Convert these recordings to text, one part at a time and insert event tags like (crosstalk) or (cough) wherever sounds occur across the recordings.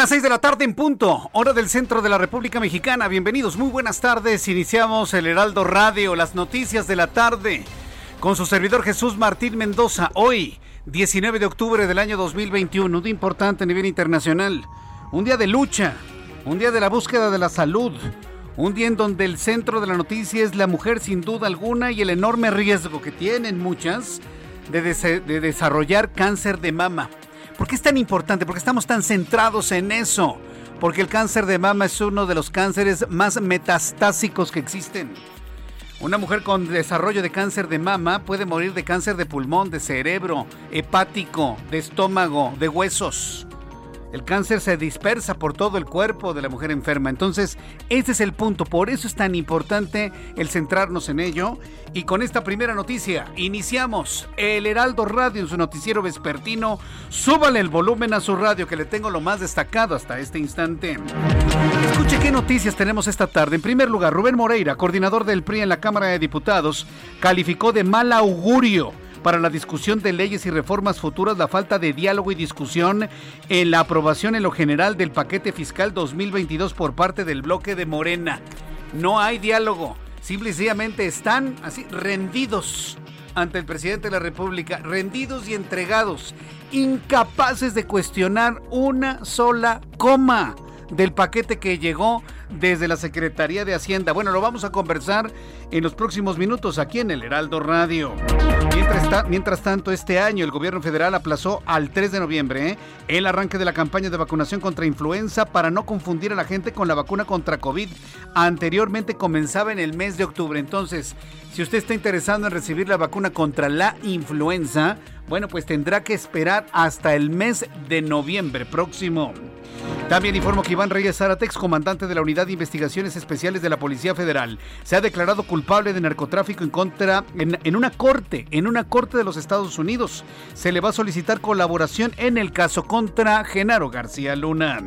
Las 6 de la tarde en punto, hora del centro de la República Mexicana. Bienvenidos, muy buenas tardes. Iniciamos el Heraldo Radio, las noticias de la tarde, con su servidor Jesús Martín Mendoza. Hoy, 19 de octubre del año 2021, un día importante a nivel internacional. Un día de lucha, un día de la búsqueda de la salud, un día en donde el centro de la noticia es la mujer sin duda alguna y el enorme riesgo que tienen muchas de, de desarrollar cáncer de mama. ¿Por qué es tan importante? ¿Por qué estamos tan centrados en eso? Porque el cáncer de mama es uno de los cánceres más metastásicos que existen. Una mujer con desarrollo de cáncer de mama puede morir de cáncer de pulmón, de cerebro, hepático, de estómago, de huesos. El cáncer se dispersa por todo el cuerpo de la mujer enferma. Entonces, ese es el punto. Por eso es tan importante el centrarnos en ello. Y con esta primera noticia, iniciamos el Heraldo Radio en su noticiero vespertino. Súbale el volumen a su radio, que le tengo lo más destacado hasta este instante. Escuche qué noticias tenemos esta tarde. En primer lugar, Rubén Moreira, coordinador del PRI en la Cámara de Diputados, calificó de mal augurio para la discusión de leyes y reformas futuras la falta de diálogo y discusión en la aprobación en lo general del paquete fiscal 2022 por parte del bloque de Morena. No hay diálogo, simplemente están así rendidos ante el presidente de la República, rendidos y entregados, incapaces de cuestionar una sola coma del paquete que llegó desde la Secretaría de Hacienda. Bueno, lo vamos a conversar en los próximos minutos aquí en el Heraldo Radio. Mientras, tanto, este año el gobierno federal aplazó al 3 de noviembre ¿eh? el arranque de la campaña de vacunación contra influenza para no confundir a la gente con la vacuna contra COVID. Anteriormente comenzaba en el mes de octubre. Entonces, si usted está interesado en recibir la vacuna contra la influenza, bueno, pues tendrá que esperar hasta el mes de noviembre próximo. También informo que Iván Reyes Zaratex, comandante de la Unidad de Investigaciones Especiales de la Policía Federal, se ha declarado culpable de narcotráfico en contra en, una corte, en una corte de los Estados Unidos. Se le va a solicitar colaboración en el caso contra Genaro García Luna.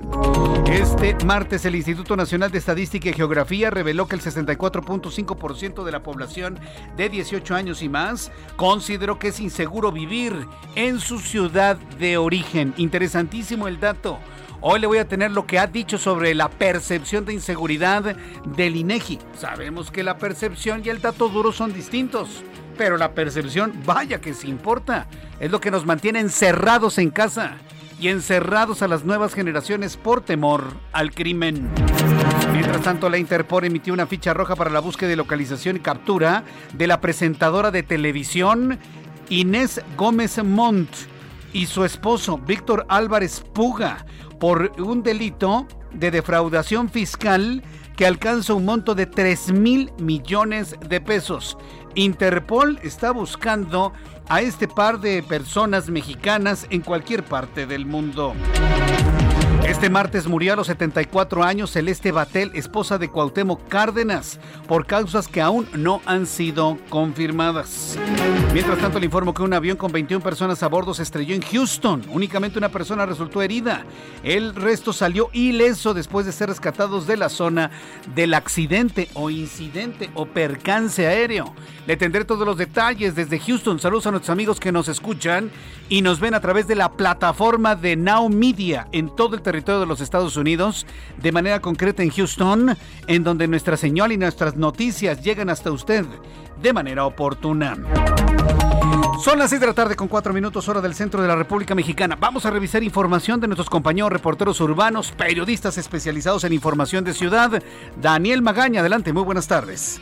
Este martes el Instituto Nacional de Estadística y Geografía reveló que el 64.5% de la población de 18 años y más consideró que es inseguro vivir en su ciudad de origen. Interesantísimo el dato. Hoy le voy a tener lo que ha dicho sobre la percepción de inseguridad del INEGI. Sabemos que la percepción y el dato duro son distintos, pero la percepción, vaya que se importa. Es lo que nos mantiene encerrados en casa y encerrados a las nuevas generaciones por temor al crimen. Mientras tanto, la Interpol emitió una ficha roja para la búsqueda de localización y captura de la presentadora de televisión Inés Gómez Montt y su esposo Víctor Álvarez Puga por un delito de defraudación fiscal que alcanza un monto de 3 mil millones de pesos. Interpol está buscando a este par de personas mexicanas en cualquier parte del mundo. Este martes murió a los 74 años Celeste Batel, esposa de Cuauhtémoc Cárdenas, por causas que aún no han sido confirmadas. Mientras tanto, le informo que un avión con 21 personas a bordo se estrelló en Houston. Únicamente una persona resultó herida. El resto salió ileso después de ser rescatados de la zona del accidente o incidente o percance aéreo. Le tendré todos los detalles desde Houston. Saludos a nuestros amigos que nos escuchan y nos ven a través de la plataforma de Now Media en todo el territorio de los Estados Unidos, de manera concreta en Houston, en donde nuestra señal y nuestras noticias llegan hasta usted de manera oportuna. Son las 6 de la tarde con 4 minutos hora del centro de la República Mexicana. Vamos a revisar información de nuestros compañeros reporteros urbanos, periodistas especializados en información de ciudad. Daniel Magaña, adelante, muy buenas tardes.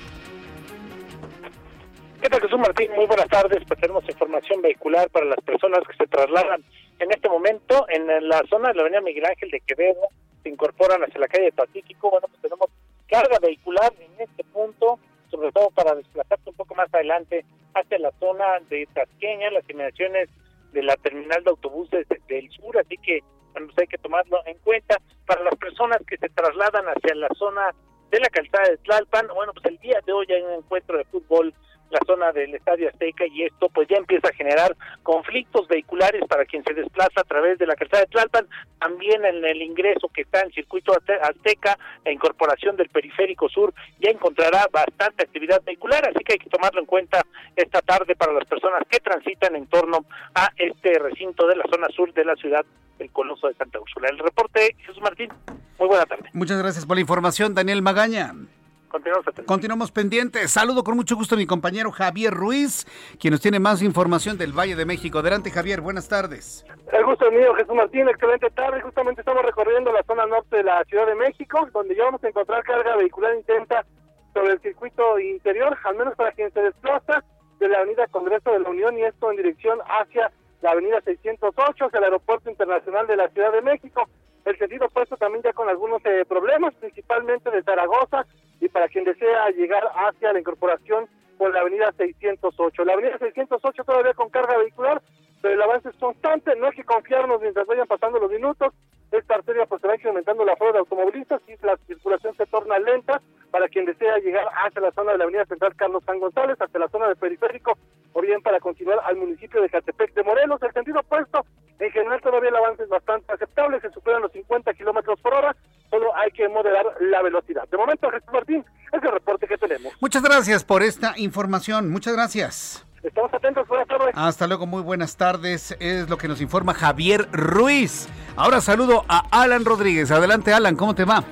¿Qué tal Jesús Martín? Muy buenas tardes. Pues tenemos información vehicular para las personas que se trasladan en este momento en la zona de la avenida Miguel Ángel de Quevedo, se incorporan hacia la calle de Pacífico. Bueno, pues tenemos carga vehicular en este punto, sobre todo para desplazarse un poco más adelante hacia la zona de Tasqueña, las inmediaciones de la terminal de autobuses del sur, así que bueno, pues hay que tomarlo en cuenta. Para las personas que se trasladan hacia la zona de la calzada de Tlalpan, bueno, pues el día de hoy hay un encuentro de fútbol la zona del Estadio Azteca y esto pues ya empieza a generar conflictos vehiculares para quien se desplaza a través de la calzada de Tlalpan, también en el ingreso que está en circuito Azteca, la incorporación del periférico sur ya encontrará bastante actividad vehicular, así que hay que tomarlo en cuenta esta tarde para las personas que transitan en torno a este recinto de la zona sur de la ciudad del Coloso de Santa Úrsula. El reporte, Jesús Martín, muy buena tarde. Muchas gracias por la información, Daniel Magaña. Continuamos, pendientes. Saludo con mucho gusto a mi compañero Javier Ruiz, quien nos tiene más información del Valle de México. Adelante, Javier, buenas tardes. El gusto es mío, Jesús Martín. Excelente tarde. Justamente estamos recorriendo la zona norte de la Ciudad de México, donde ya vamos a encontrar carga vehicular intensa sobre el circuito interior, al menos para quien se desplaza de la Avenida Congreso de la Unión y esto en dirección hacia la Avenida 608, hacia el Aeropuerto Internacional de la Ciudad de México. El sentido opuesto también ya con algunos eh, problemas, principalmente de Zaragoza, y para quien desea llegar hacia la incorporación por la avenida 608. La avenida 608 todavía con carga vehicular, pero el avance es constante, no hay que confiarnos mientras vayan pasando los minutos. Esta arteria pues se va incrementando la flora de automovilistas y la circulación se torna lenta para quien desea llegar hacia la zona de la avenida central Carlos San González, hacia la zona del periférico, o bien para continuar al municipio de Catepec de Morelos. El sentido opuesto, en general todavía el avance es bastante aceptable, se superan los 50 kilómetros por hora, solo hay que moderar la velocidad. De momento, Jesús Martín, es el reporte que tenemos. Muchas gracias por esta información, muchas gracias. Estamos atentos, buenas tardes. Hasta luego, muy buenas tardes. Es lo que nos informa Javier Ruiz. Ahora saludo a Alan Rodríguez. Adelante, Alan, ¿cómo te va?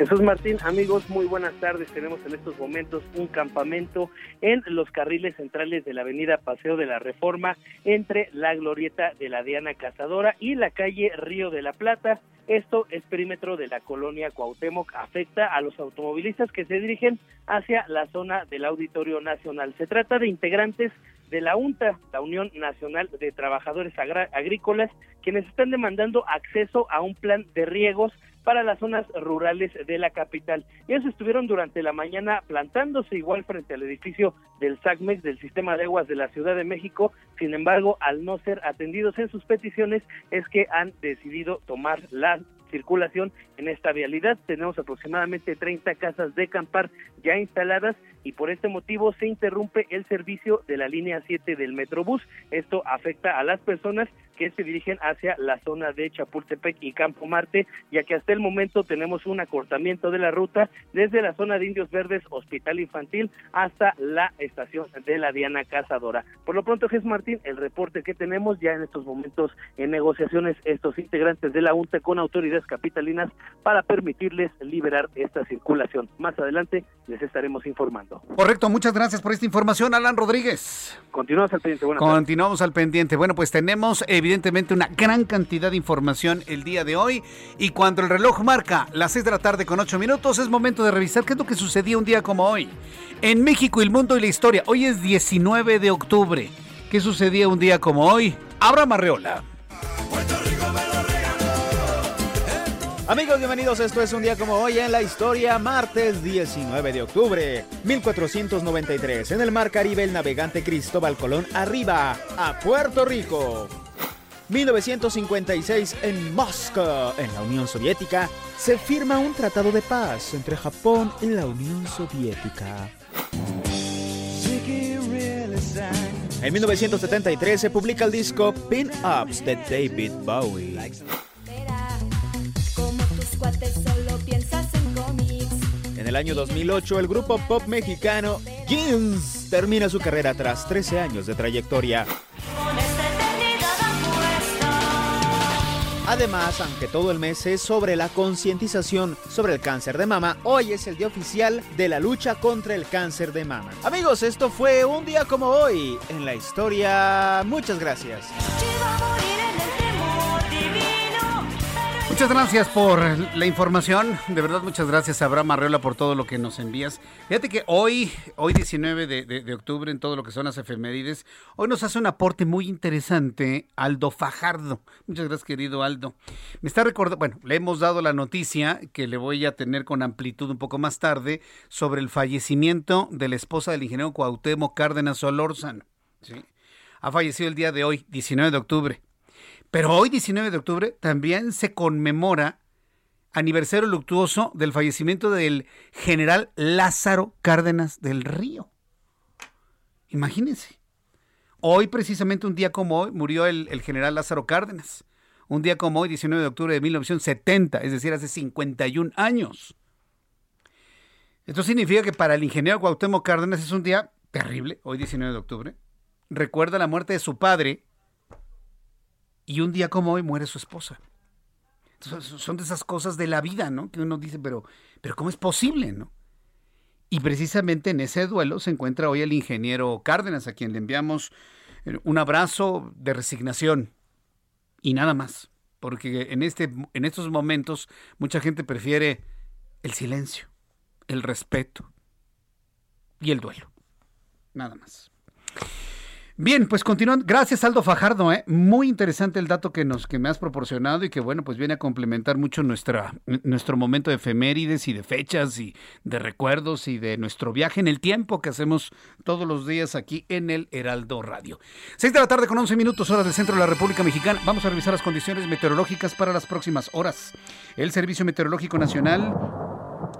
Jesús Martín, amigos, muy buenas tardes. Tenemos en estos momentos un campamento en los carriles centrales de la avenida Paseo de la Reforma entre la glorieta de la Diana Cazadora y la calle Río de la Plata. Esto es perímetro de la colonia Cuauhtémoc, afecta a los automovilistas que se dirigen hacia la zona del Auditorio Nacional. Se trata de integrantes de la UNTA, la Unión Nacional de Trabajadores Agrícolas, quienes están demandando acceso a un plan de riegos para las zonas rurales de la capital. Ellos estuvieron durante la mañana plantándose igual frente al edificio del SACMEX del Sistema de Aguas de la Ciudad de México. Sin embargo, al no ser atendidos en sus peticiones, es que han decidido tomar la circulación en esta vialidad. Tenemos aproximadamente 30 casas de campar ya instaladas y por este motivo se interrumpe el servicio de la línea 7 del Metrobús. Esto afecta a las personas que se dirigen hacia la zona de Chapultepec y Campo Marte, ya que hasta el momento tenemos un acortamiento de la ruta desde la zona de Indios Verdes, Hospital Infantil, hasta la estación de la Diana Cazadora. Por lo pronto, Jesús Martín, el reporte que tenemos ya en estos momentos en negociaciones estos integrantes de la UNTE con autoridades capitalinas para permitirles liberar esta circulación. Más adelante les estaremos informando. Correcto, muchas gracias por esta información, Alan Rodríguez. Continuamos al pendiente. Continuamos al pendiente. Bueno, pues tenemos evidentemente una gran cantidad de información el día de hoy y cuando el reloj marca las 6 de la tarde con 8 minutos es momento de revisar qué es lo que sucedía un día como hoy. En México, el mundo y la historia. Hoy es 19 de octubre. ¿Qué sucedía un día como hoy? Abra Marreola. Amigos, bienvenidos. Esto es un día como hoy en la historia, martes 19 de octubre, 1493. En el Mar Caribe, el navegante Cristóbal Colón arriba a Puerto Rico. 1956 en Moscú, en la Unión Soviética, se firma un tratado de paz entre Japón y la Unión Soviética. En 1973 se publica el disco Pin Ups de David Bowie. En el año 2008 el grupo pop mexicano Jeans termina su carrera tras 13 años de trayectoria. Además, aunque todo el mes es sobre la concientización sobre el cáncer de mama, hoy es el día oficial de la lucha contra el cáncer de mama. Amigos, esto fue un día como hoy en la historia. Muchas gracias. Muchas gracias por la información. De verdad, muchas gracias, Abraham Arreola, por todo lo que nos envías. Fíjate que hoy, hoy 19 de, de, octubre, en todo lo que son las efemérides, hoy nos hace un aporte muy interesante Aldo Fajardo. Muchas gracias, querido Aldo. Me está recordando, bueno, le hemos dado la noticia que le voy a tener con amplitud un poco más tarde sobre el fallecimiento de la esposa del ingeniero Cuauhtémoc Cárdenas Solórzano. ¿sí? Ha fallecido el día de hoy, 19 de octubre. Pero hoy, 19 de octubre, también se conmemora aniversario luctuoso del fallecimiento del general Lázaro Cárdenas del Río. Imagínense. Hoy, precisamente un día como hoy, murió el, el, general Lázaro Cárdenas. Un día como hoy, 19 de octubre de 1970, es decir, hace 51 años. Esto significa que para el ingeniero Cuauhtémoc Cárdenas es un día terrible, hoy 19 de octubre. Recuerda la muerte de su padre, y un día como hoy muere su esposa. son de esas cosas de la vida, ¿no? Que uno dice, pero, pero ¿cómo es posible, no? Y precisamente en ese duelo se encuentra hoy el ingeniero Cárdenas, a quien le enviamos eh, un abrazo de resignación y nada más, porque en, este, en estos momentos mucha gente prefiere el silencio, el respeto y el duelo, nada más. Bien, pues continuando. Gracias, Aldo Fajardo. ¿eh? Muy interesante el dato que, nos, que me has proporcionado y que, bueno, pues viene a complementar mucho nuestra, nuestro momento de efemérides y de fechas y de recuerdos y de nuestro viaje en el tiempo que hacemos todos los días aquí en el Heraldo Radio. Seis de la tarde con 11 minutos, horas del centro de la República Mexicana. Vamos a revisar las condiciones meteorológicas para las próximas horas. El Servicio Meteorológico Nacional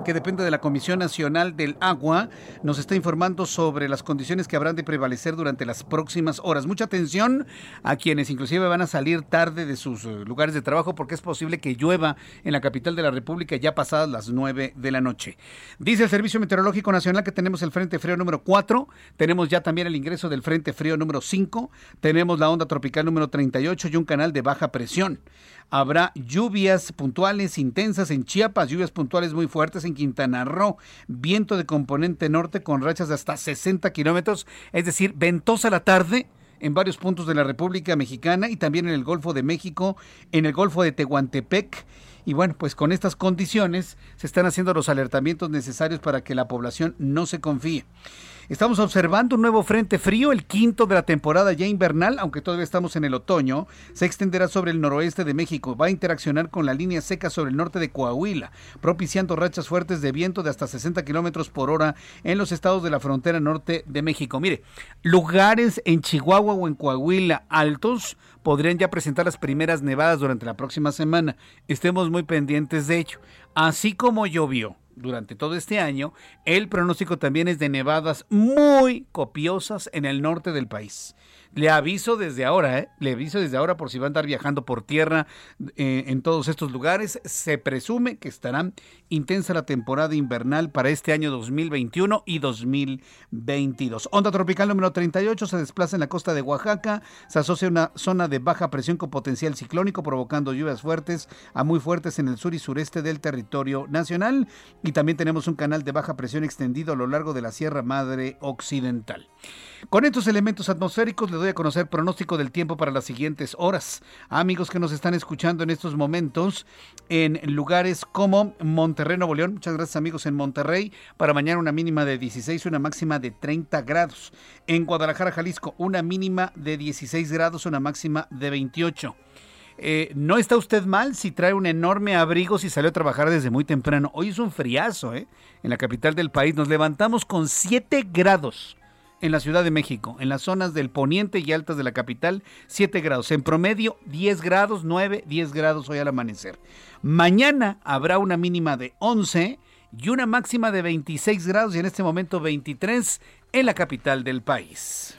que depende de la Comisión Nacional del Agua, nos está informando sobre las condiciones que habrán de prevalecer durante las próximas horas. Mucha atención a quienes inclusive van a salir tarde de sus eh, lugares de trabajo porque es posible que llueva en la capital de la República ya pasadas las 9 de la noche. Dice el Servicio Meteorológico Nacional que tenemos el Frente Frío número 4, tenemos ya también el ingreso del Frente Frío número 5, tenemos la onda tropical número 38 y un canal de baja presión. Habrá lluvias puntuales intensas en Chiapas, lluvias puntuales muy fuertes en Quintana Roo, viento de componente norte con rachas de hasta 60 kilómetros, es decir, ventosa la tarde en varios puntos de la República Mexicana y también en el Golfo de México, en el Golfo de Tehuantepec. Y bueno, pues con estas condiciones se están haciendo los alertamientos necesarios para que la población no se confíe. Estamos observando un nuevo frente frío, el quinto de la temporada ya invernal, aunque todavía estamos en el otoño. Se extenderá sobre el noroeste de México. Va a interaccionar con la línea seca sobre el norte de Coahuila, propiciando rachas fuertes de viento de hasta 60 kilómetros por hora en los estados de la frontera norte de México. Mire, lugares en Chihuahua o en Coahuila altos podrían ya presentar las primeras nevadas durante la próxima semana. Estemos muy pendientes de ello. Así como llovió durante todo este año, el pronóstico también es de nevadas muy copiosas en el norte del país. Le aviso desde ahora, ¿eh? le aviso desde ahora por si va a andar viajando por tierra eh, en todos estos lugares. Se presume que estará intensa la temporada invernal para este año 2021 y 2022. Onda tropical número 38 se desplaza en la costa de Oaxaca. Se asocia a una zona de baja presión con potencial ciclónico, provocando lluvias fuertes a muy fuertes en el sur y sureste del territorio nacional. Y también tenemos un canal de baja presión extendido a lo largo de la Sierra Madre Occidental. Con estos elementos atmosféricos doy a conocer pronóstico del tiempo para las siguientes horas. Amigos que nos están escuchando en estos momentos en lugares como Monterrey, Nuevo León, muchas gracias amigos en Monterrey, para mañana una mínima de 16 y una máxima de 30 grados. En Guadalajara, Jalisco, una mínima de 16 grados, una máxima de 28. Eh, no está usted mal si trae un enorme abrigo si salió a trabajar desde muy temprano. Hoy es un friazo, ¿eh? En la capital del país nos levantamos con 7 grados en la Ciudad de México, en las zonas del poniente y altas de la capital, 7 grados. En promedio, 10 grados, 9, 10 grados hoy al amanecer. Mañana habrá una mínima de 11 y una máxima de 26 grados y en este momento 23 en la capital del país.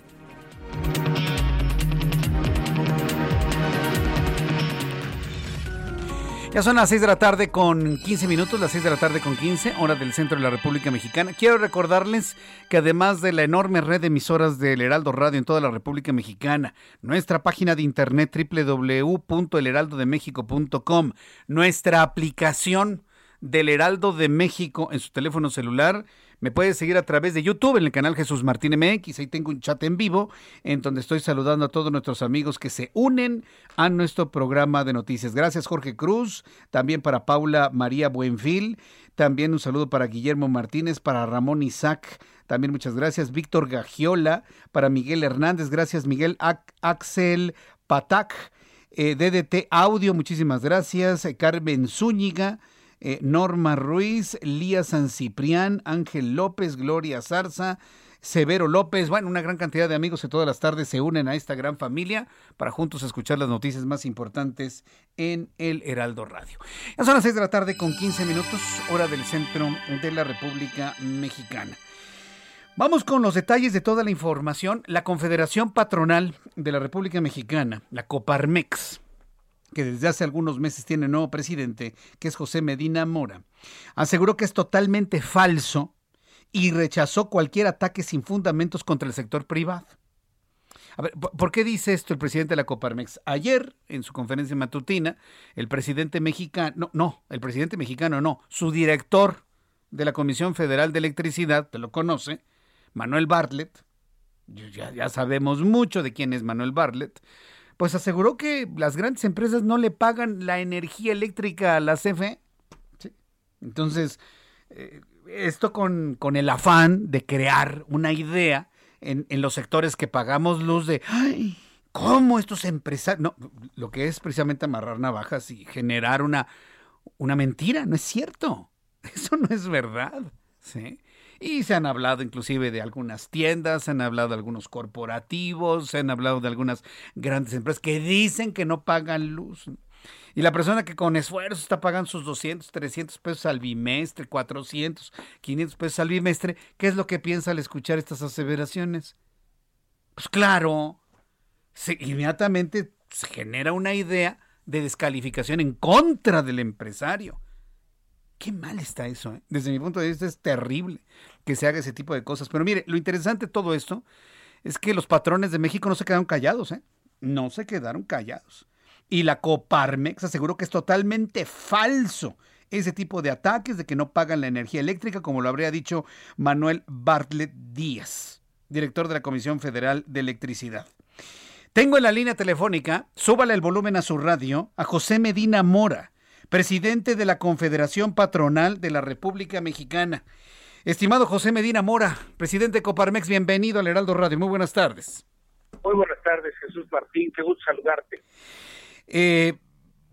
Ya son las 6 de la tarde con 15 minutos, las 6 de la tarde con 15, hora del centro de la República Mexicana. Quiero recordarles que además de la enorme red de emisoras del Heraldo Radio en toda la República Mexicana, nuestra página de internet www.elheraldodemexico.com, nuestra aplicación del Heraldo de México en su teléfono celular. Me puede seguir a través de YouTube en el canal Jesús Martín MX. Ahí tengo un chat en vivo en donde estoy saludando a todos nuestros amigos que se unen a nuestro programa de noticias. Gracias Jorge Cruz, también para Paula María Buenfil, también un saludo para Guillermo Martínez, para Ramón Isaac, también muchas gracias. Víctor Gagiola, para Miguel Hernández, gracias Miguel Axel Patac. Eh, DDT Audio, muchísimas gracias. Carmen Zúñiga, eh, Norma Ruiz, Lía San Ciprián, Ángel López, Gloria Zarza, Severo López, bueno, una gran cantidad de amigos que todas las tardes se unen a esta gran familia para juntos escuchar las noticias más importantes en el Heraldo Radio. Ya son las 6 de la tarde con 15 minutos, hora del centro de la República Mexicana. Vamos con los detalles de toda la información. La Confederación Patronal de la República Mexicana, la Coparmex, que desde hace algunos meses tiene nuevo presidente, que es José Medina Mora, aseguró que es totalmente falso y rechazó cualquier ataque sin fundamentos contra el sector privado. A ver, ¿por qué dice esto el presidente de la Coparmex? Ayer, en su conferencia matutina, el presidente mexicano, no, el presidente mexicano no, su director de la Comisión Federal de Electricidad, te lo conoce, Manuel Bartlett, ya sabemos mucho de quién es Manuel Bartlett, pues aseguró que las grandes empresas no le pagan la energía eléctrica a la CFE. Entonces, eh, esto con, con, el afán de crear una idea en, en, los sectores que pagamos luz de, ay, ¿cómo estos empresarios? No, lo que es precisamente amarrar navajas y generar una, una mentira, no es cierto. (laughs) Eso no es verdad. ¿sí? Y se han hablado inclusive de algunas tiendas, se han hablado de algunos corporativos, se han hablado de algunas grandes empresas que dicen que no pagan luz. Y la persona que con esfuerzo está pagando sus 200, 300 pesos al bimestre, 400, 500 pesos al bimestre, ¿qué es lo que piensa al escuchar estas aseveraciones? Pues claro, inmediatamente se genera una idea de descalificación en contra del empresario. Qué mal está eso. ¿eh? Desde mi punto de vista es terrible que se haga ese tipo de cosas. Pero mire, lo interesante de todo esto es que los patrones de México no se quedaron callados. ¿eh? No se quedaron callados. Y la Coparmex aseguró que es totalmente falso ese tipo de ataques de que no pagan la energía eléctrica, como lo habría dicho Manuel Bartlett Díaz, director de la Comisión Federal de Electricidad. Tengo en la línea telefónica, súbale el volumen a su radio, a José Medina Mora presidente de la Confederación Patronal de la República Mexicana. Estimado José Medina Mora, presidente de Coparmex, bienvenido al Heraldo Radio. Muy buenas tardes. Muy buenas tardes, Jesús Martín. Qué gusto saludarte. Eh,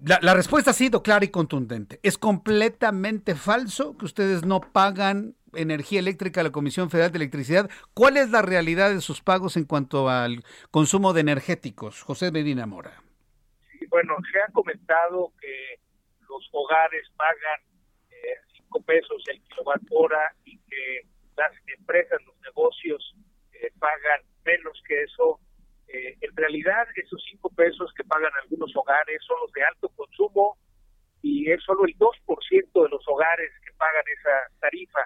la, la, respuesta ha sido clara y contundente. Es completamente falso que ustedes no pagan energía eléctrica a la Comisión Federal de Electricidad. ¿Cuál es la realidad de sus pagos en cuanto al consumo de energéticos? José Medina Mora. Sí, bueno, se ha comentado que los hogares pagan eh, cinco pesos el kilowatt hora y que las empresas, los negocios eh, pagan menos que eso. Eh, en realidad, esos cinco pesos que pagan algunos hogares son los de alto consumo y es solo el 2% de los hogares que pagan esa tarifa.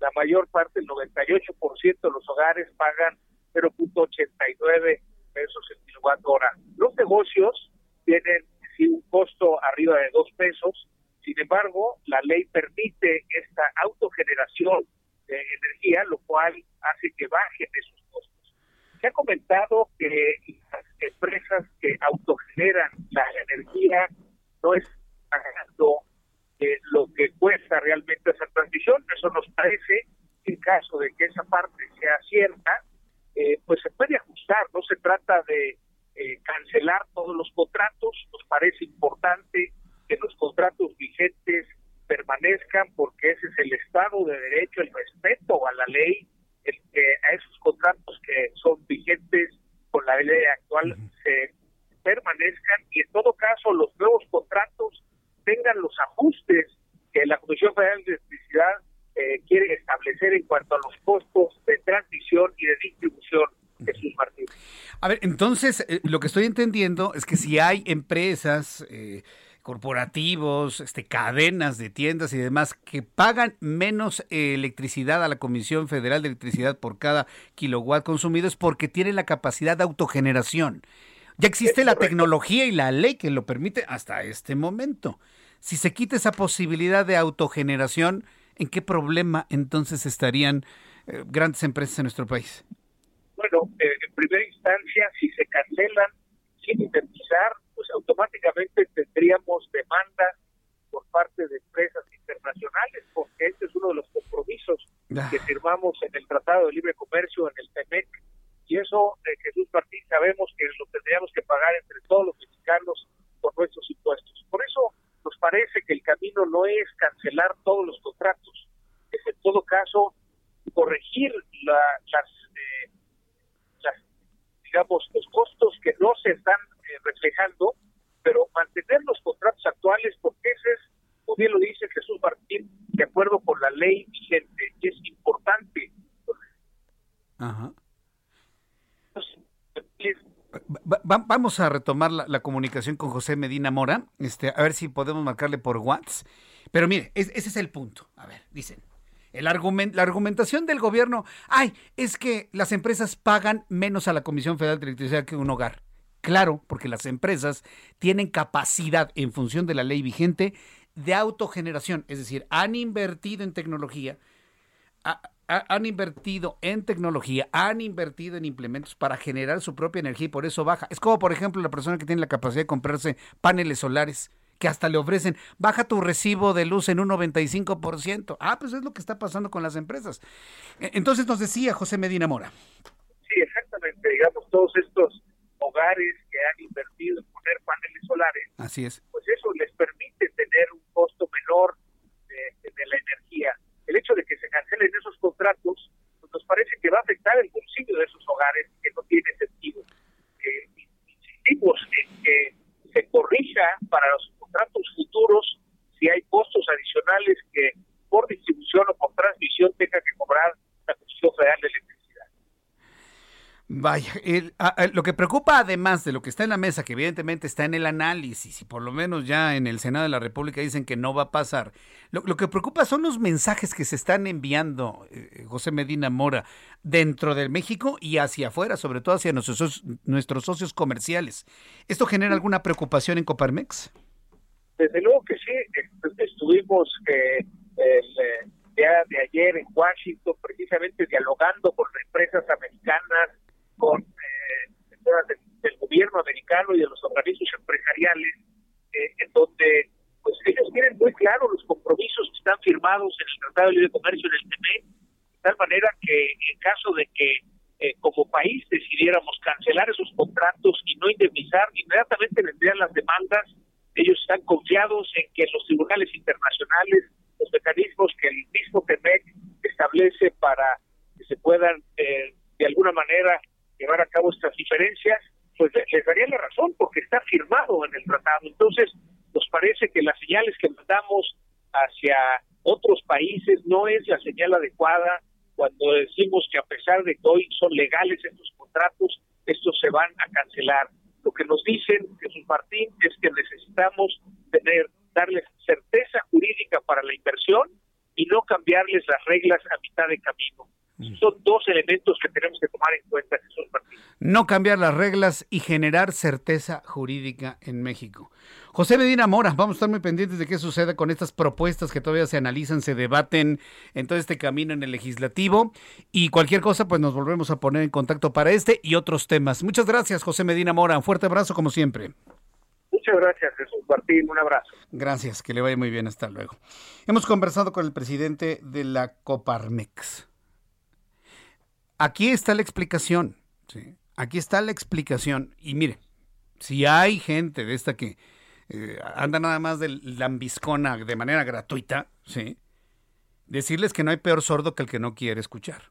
La mayor parte, el 98% de los hogares pagan 0.89 pesos el kilowatt hora. Los negocios tienen un costo arriba de dos pesos. Sin embargo, la ley permite esta autogeneración de energía, lo cual hace que bajen esos costos. Se ha comentado que las empresas que autogeneran la energía no es pagando eh, lo que cuesta realmente esa transición. Eso nos parece, en caso de que esa parte sea cierta, eh, pues se puede ajustar. No se trata de eh, cancelar todos los contratos. Nos parece importante que los contratos vigentes permanezcan porque ese es el Estado de Derecho, el respeto a la ley, el que a esos contratos que son vigentes con la ley actual se permanezcan y en todo caso los nuevos contratos tengan los ajustes que la Comisión Federal de Electricidad eh, quiere establecer en cuanto a los costos de transmisión y de distribución. A ver, entonces eh, lo que estoy entendiendo es que si hay empresas, eh, corporativos, este, cadenas de tiendas y demás que pagan menos electricidad a la Comisión Federal de Electricidad por cada kilowatt consumido es porque tienen la capacidad de autogeneración. Ya existe la tecnología y la ley que lo permite hasta este momento. Si se quita esa posibilidad de autogeneración, ¿en qué problema entonces estarían eh, grandes empresas en nuestro país? Bueno, eh, en primera instancia, si se cancelan sin indemnizar, pues automáticamente tendríamos demanda por parte de empresas internacionales, porque este es uno de los compromisos que firmamos en el Tratado de Libre Comercio, en el TEMEC, y eso, eh, Jesús Martín, sabemos que lo tendríamos que pagar entre todos los mexicanos por nuestros impuestos. Por eso nos parece que el camino no es cancelar todos los contratos, es en todo caso corregir la, las, digamos, los costos que no se están eh, reflejando, pero mantener los contratos actuales, porque ese es, como bien lo dice Jesús Martín, de acuerdo con la ley vigente, y es importante. Ajá. Va- va- vamos a retomar la, la comunicación con José Medina Mora, este, a ver si podemos marcarle por WhatsApp. Pero mire, es- ese es el punto. A ver, dicen, el la argumentación del gobierno, ay, es que las empresas pagan menos a la Comisión Federal de Electricidad que un hogar. Claro, porque las empresas tienen capacidad, en función de la ley vigente, de autogeneración, es decir, han invertido en tecnología, ha- ha- han invertido en tecnología, han invertido en implementos para generar su propia energía y por eso baja. Es como, por ejemplo, la persona que tiene la capacidad de comprarse paneles solares, que hasta le ofrecen, baja tu recibo de luz en un 95%. Ah, pues es lo que está pasando con las empresas. E- Entonces nos decía José Medina Mora. Sí, exactamente, digamos, todos estos hogares que han invertido en poner paneles solares, Así es. pues eso les permite tener un costo menor de, de la energía. El hecho de que se cancelen esos contratos, pues nos parece que va a afectar el bolsillo de esos hogares, que no tiene sentido. Eh, insistimos en que se corrija para los contratos futuros si hay costos adicionales que por distribución o por transmisión tenga que cobrar la Comisión Federal de Electricidad. Vaya, el- a- a- lo que preocupa además de lo que está en la mesa, que evidentemente está en el análisis y por lo menos ya en el Senado de la República dicen que no va a pasar, lo, lo que preocupa son los mensajes que se están enviando, eh, José Medina Mora, dentro de México y hacia afuera, sobre todo hacia nuestros socios comerciales. ¿Esto genera alguna preocupación en Coparmex? Desde luego que sí, est- estuvimos eh, el eh, día de ayer en Washington precisamente dialogando con empresas americanas, con eh, del gobierno americano y de los organismos empresariales, eh, en donde pues ellos tienen muy claro los compromisos que están firmados en el Tratado de Libre Comercio en el TME, de tal manera que en caso de que eh, como país decidiéramos cancelar esos contratos y no indemnizar, inmediatamente vendrían las demandas ellos están confiados en que los tribunales internacionales, los mecanismos que el mismo TEMEC establece para que se puedan eh, de alguna manera llevar a cabo estas diferencias, pues le- les daría la razón porque está firmado en el tratado. Entonces, nos parece que las señales que mandamos hacia otros países no es la adecuada cuando decimos que a pesar de que hoy son legales estos contratos, estos se van a cancelar. Lo que nos dicen, Jesús Martín, es que necesitamos tener, darles certeza jurídica para la inversión y no cambiarles las reglas a mitad de camino. Son dos elementos que tenemos que tomar en cuenta, Jesús Martín. No cambiar las reglas y generar certeza jurídica en México. José Medina Mora, vamos a estar muy pendientes de qué suceda con estas propuestas que todavía se analizan, se debaten en todo este camino en el legislativo y cualquier cosa pues nos volvemos a poner en contacto para este y otros temas. Muchas gracias José Medina Mora, un fuerte abrazo como siempre. Muchas gracias, Jesús Martín. Un abrazo. Gracias, que le vaya muy bien, hasta luego. Hemos conversado con el presidente de la Coparmex. Aquí está la explicación, aquí está la explicación. Y mire, si hay gente de esta que eh, anda nada más de lambiscona de manera gratuita, ¿sí? decirles que no hay peor sordo que el que no quiere escuchar.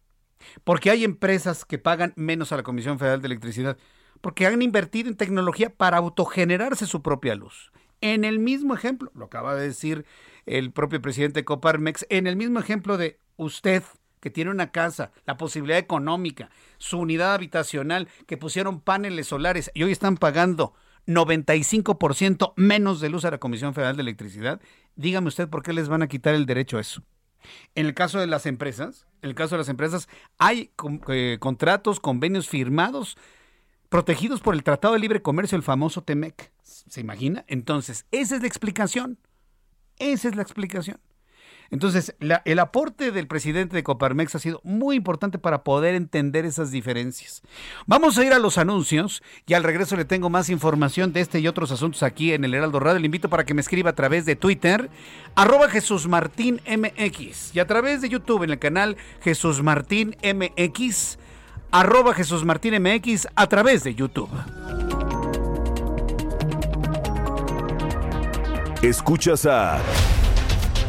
Porque hay empresas que pagan menos a la Comisión Federal de Electricidad porque han invertido en tecnología para autogenerarse su propia luz. En el mismo ejemplo, lo acaba de decir el propio presidente de Coparmex, en el mismo ejemplo de usted que tiene una casa, la posibilidad económica, su unidad habitacional, que pusieron paneles solares y hoy están pagando 95% menos de luz a la Comisión Federal de Electricidad, dígame usted por qué les van a quitar el derecho a eso. En el caso de las empresas, en el caso de las empresas, hay eh, contratos, convenios firmados protegidos por el Tratado de Libre Comercio, el famoso TEMEC. ¿Se imagina? Entonces, esa es la explicación. Esa es la explicación. Entonces, el aporte del presidente de Coparmex ha sido muy importante para poder entender esas diferencias. Vamos a ir a los anuncios y al regreso le tengo más información de este y otros asuntos aquí en el Heraldo Radio. Le invito para que me escriba a través de Twitter, arroba Jesús Martín y a través de YouTube en el canal Jesús Martín arroba Jesús Martín a través de YouTube. Escuchas a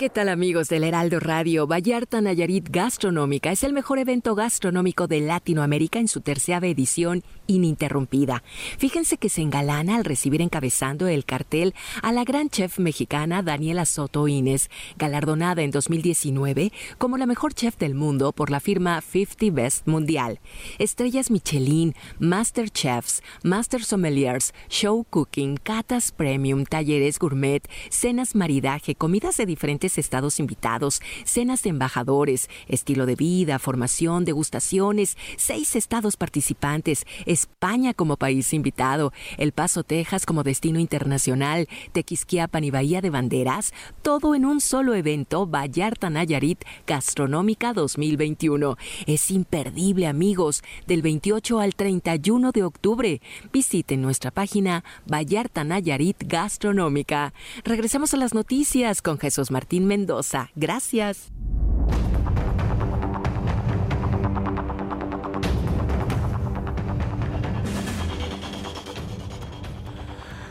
¿Qué tal amigos del Heraldo Radio? Vallarta Nayarit Gastronómica es el mejor evento gastronómico de Latinoamérica en su tercera edición ininterrumpida. Fíjense que se engalana al recibir encabezando el cartel a la gran chef mexicana Daniela Soto Inés, galardonada en 2019 como la mejor chef del mundo por la firma 50 Best Mundial. Estrellas Michelin, Master Chefs, Master Sommeliers, Show Cooking, catas premium, talleres gourmet, cenas maridaje, comidas de diferentes estados invitados, cenas de embajadores, estilo de vida, formación, degustaciones, seis estados participantes, España como país invitado, El Paso, Texas como destino internacional, Tequisquiapan y Bahía de Banderas, todo en un solo evento Vallarta Nayarit Gastronómica 2021. Es imperdible, amigos, del 28 al 31 de octubre. Visiten nuestra página Vallarta Nayarit Gastronómica. Regresamos a las noticias con Jesús Martín Mendoza. Gracias.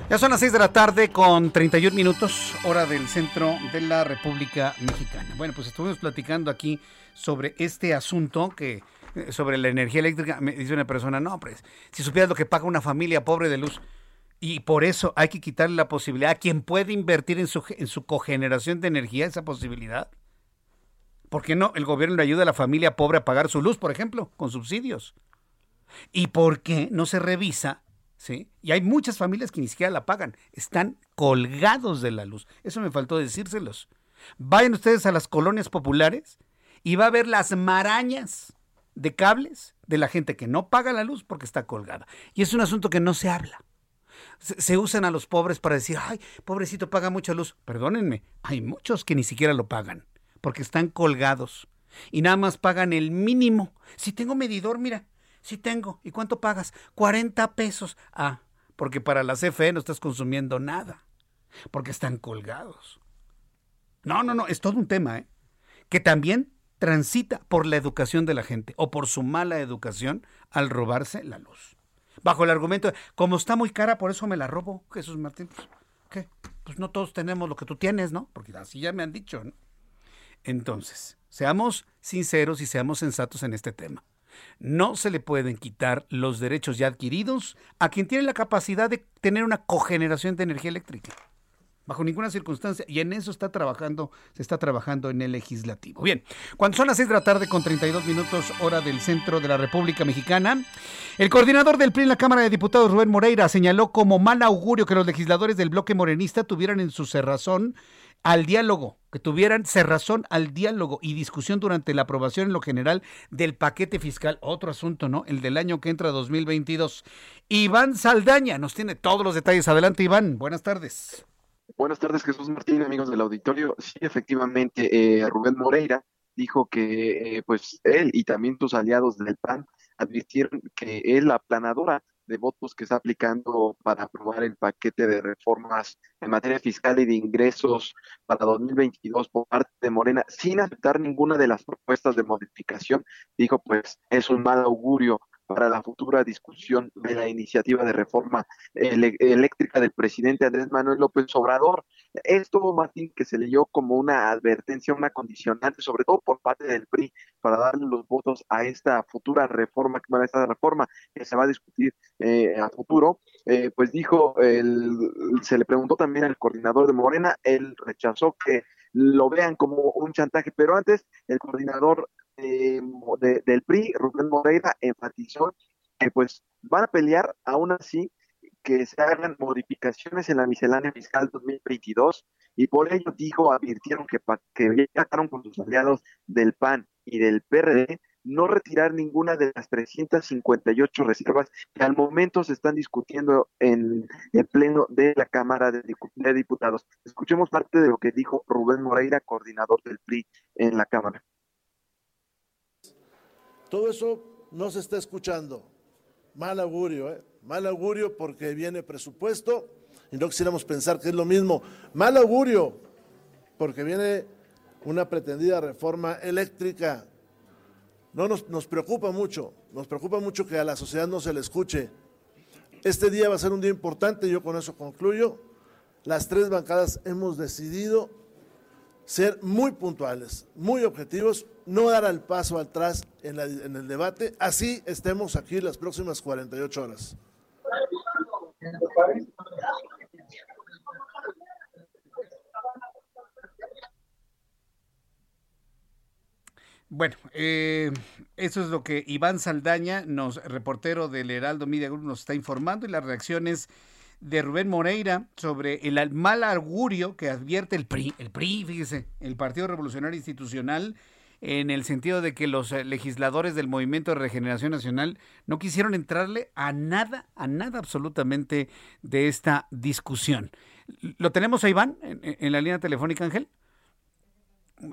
Ya son las 6 de la tarde con 31 minutos, hora del centro de la República Mexicana. Bueno, pues estuvimos platicando aquí sobre este asunto que eh, sobre la energía eléctrica. Me dice una persona, no, pues si supieras lo que paga una familia pobre de luz. Y por eso hay que quitarle la posibilidad a quien puede invertir en su, en su cogeneración de energía, esa posibilidad. ¿Por qué no? El gobierno le ayuda a la familia pobre a pagar su luz, por ejemplo, con subsidios. ¿Y por qué no se revisa? ¿Sí? Y hay muchas familias que ni siquiera la pagan, están colgados de la luz. Eso me faltó decírselos. Vayan ustedes a las colonias populares y va a ver las marañas de cables de la gente que no paga la luz porque está colgada. Y es un asunto que no se habla se usan a los pobres para decir, ay, pobrecito, paga mucha luz. Perdónenme, hay muchos que ni siquiera lo pagan, porque están colgados y nada más pagan el mínimo. Si tengo medidor, mira, si tengo. ¿Y cuánto pagas? 40 pesos. Ah, porque para la CFE no estás consumiendo nada, porque están colgados. No, no, no, es todo un tema, ¿eh? Que también transita por la educación de la gente o por su mala educación al robarse la luz bajo el argumento de, como está muy cara, por eso me la robo, Jesús Martín. Pues, ¿Qué? Pues no todos tenemos lo que tú tienes, ¿no? Porque así ya me han dicho, ¿no? Entonces, seamos sinceros y seamos sensatos en este tema. No se le pueden quitar los derechos ya adquiridos a quien tiene la capacidad de tener una cogeneración de energía eléctrica. Bajo ninguna circunstancia, y en eso está trabajando, se está trabajando en el legislativo. Bien, cuando son las 6 de la tarde con 32 minutos hora del centro de la República Mexicana, el coordinador del PRI en la Cámara de Diputados, Rubén Moreira, señaló como mal augurio que los legisladores del bloque morenista tuvieran en su cerrazón al diálogo, que tuvieran cerrazón al diálogo y discusión durante la aprobación en lo general del paquete fiscal. Otro asunto, ¿no? El del año que entra 2022. Iván Saldaña nos tiene todos los detalles. Adelante, Iván. Buenas tardes. Buenas tardes, Jesús Martín, amigos del auditorio. Sí, efectivamente, eh, Rubén Moreira dijo que eh, pues él y también sus aliados del PAN advirtieron que es la aplanadora de votos que está aplicando para aprobar el paquete de reformas en materia fiscal y de ingresos para 2022 por parte de Morena, sin aceptar ninguna de las propuestas de modificación, dijo pues es un mal augurio para la futura discusión de la iniciativa de reforma eléctrica del presidente Andrés Manuel López Obrador. Esto, Martín, que se leyó como una advertencia, una condicionante, sobre todo por parte del PRI, para darle los votos a esta futura reforma, a esta reforma que se va a discutir eh, a futuro, eh, pues dijo, el, se le preguntó también al coordinador de Morena, él rechazó que lo vean como un chantaje, pero antes el coordinador del PRI, Rubén Moreira, enfatizó que pues van a pelear aún así que se hagan modificaciones en la miscelánea fiscal 2022 y por ello dijo, advirtieron que, que trataron con sus aliados del PAN y del PRD no retirar ninguna de las 358 reservas que al momento se están discutiendo en el pleno de la Cámara de, de Diputados. Escuchemos parte de lo que dijo Rubén Moreira, coordinador del PRI en la Cámara. Todo eso no se está escuchando. Mal augurio, ¿eh? Mal augurio porque viene presupuesto y no quisiéramos pensar que es lo mismo. Mal augurio porque viene una pretendida reforma eléctrica. No nos, nos preocupa mucho, nos preocupa mucho que a la sociedad no se le escuche. Este día va a ser un día importante, yo con eso concluyo. Las tres bancadas hemos decidido ser muy puntuales, muy objetivos, no dar el paso atrás en, el debate, así estemos aquí las próximas 48 horas. Bueno, eh, eso es lo que Iván Saldaña, nos reportero del Heraldo Media Group, nos está informando y las reacciones de Rubén Moreira sobre el mal augurio que advierte el PRI, el PRI, fíjese, el Partido Revolucionario Institucional, en el sentido de que los eh, legisladores del Movimiento de Regeneración Nacional no quisieron entrarle a nada, a nada absolutamente de esta discusión. ¿Lo tenemos a Iván en, la línea telefónica, Ángel?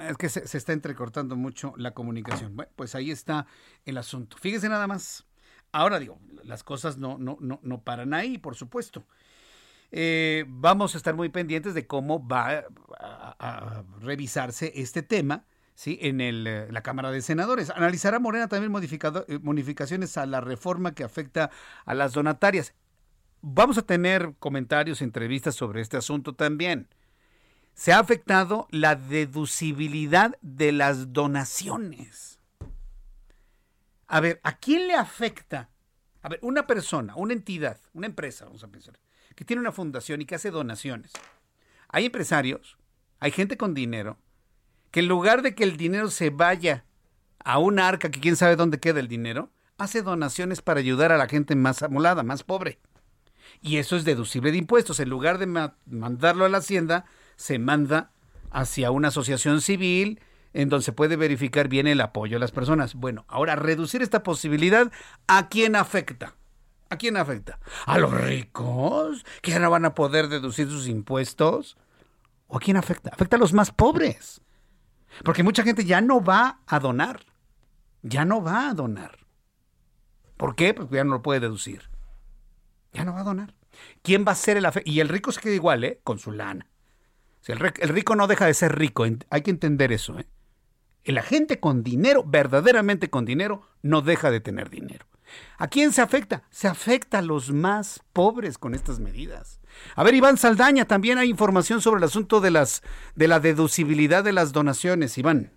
Es que se, está entrecortando mucho la comunicación. Bueno, pues ahí está el asunto. Fíjese nada más. Ahora digo, las cosas no, no, no, no paran ahí, por supuesto. Eh, vamos a estar muy pendientes de cómo va a, revisarse este tema ¿sí? en el, eh, la Cámara de Senadores. Analizará Morena también eh, modificaciones a la reforma que afecta a las donatarias. Vamos a tener comentarios, entrevistas sobre este asunto también. Se ha afectado la deducibilidad de las donaciones. A ver, ¿a quién le afecta? A ver, una persona, una entidad, una empresa, vamos a pensar, que tiene una fundación y que hace donaciones. Hay empresarios, hay gente con dinero, que en lugar de que el dinero se vaya a una arca que quién sabe dónde queda el dinero, hace donaciones para ayudar a la gente más amolada, más pobre. Y eso es deducible de impuestos. En lugar de mandarlo a la hacienda, se manda hacia una asociación civil en donde se puede verificar bien el apoyo de las personas. Bueno, ahora reducir esta posibilidad, ¿a quién afecta? ¿A quién afecta? ¿A los ricos? ¿Que ya no van a poder deducir sus impuestos? ¿O a quién afecta? Afecta a los más pobres. Porque mucha gente ya no va a donar. Ya no va a donar. ¿Por qué? Porque ya no lo puede deducir. Ya no va a donar. ¿Quién va a ser el afectado? Y el rico se queda igual, ¿eh? Con su lana. el, el rico no deja de ser rico. Hay que entender eso, ¿eh? La gente con dinero, verdaderamente con dinero, no deja de tener dinero. ¿A quién se afecta? Se afecta a los más pobres con estas medidas. A ver, Iván Saldaña, también hay información sobre el asunto de las de la deducibilidad de las donaciones, Iván.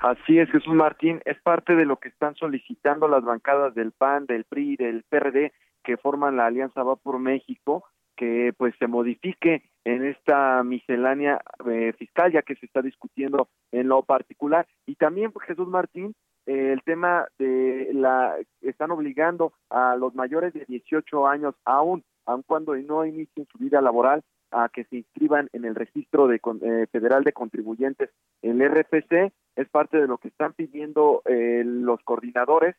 Así es, Jesús Martín, es parte de lo que están solicitando las bancadas del PAN, del PRI, del PRD, que forman la Alianza Va por México, que pues se modifique en esta miscelánea eh, fiscal ya que se está discutiendo en lo particular y también pues, Jesús Martín eh, el tema de la están obligando a los mayores de 18 años aún aun cuando no inicien su vida laboral a que se inscriban en el registro de, eh, federal de contribuyentes el RFC es parte de lo que están pidiendo los coordinadores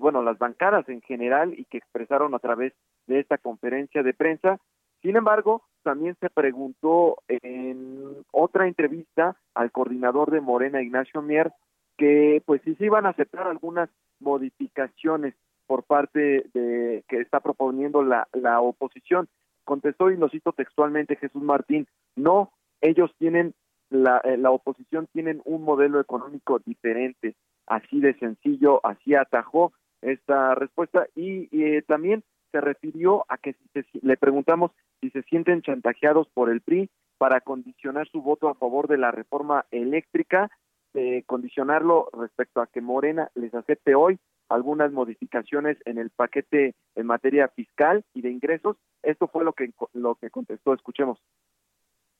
bueno las bancadas en general y que expresaron a través de esta conferencia de prensa. Sin embargo, también se preguntó en otra entrevista al coordinador de Morena, Ignacio Mier, que pues si se iban a aceptar algunas modificaciones por parte de que está proponiendo la, la oposición. Contestó y lo cito textualmente Jesús Martín, no, ellos tienen, la, eh, la oposición tienen un modelo económico diferente, así de sencillo, así atajó esta respuesta y, y también se refirió a que si le preguntamos si se sienten chantajeados por el PRI para condicionar su voto a favor de la reforma eléctrica, eh, condicionarlo respecto a que Morena les acepte hoy algunas modificaciones en el paquete en materia fiscal y de ingresos. Esto fue lo que lo que contestó. Escuchemos.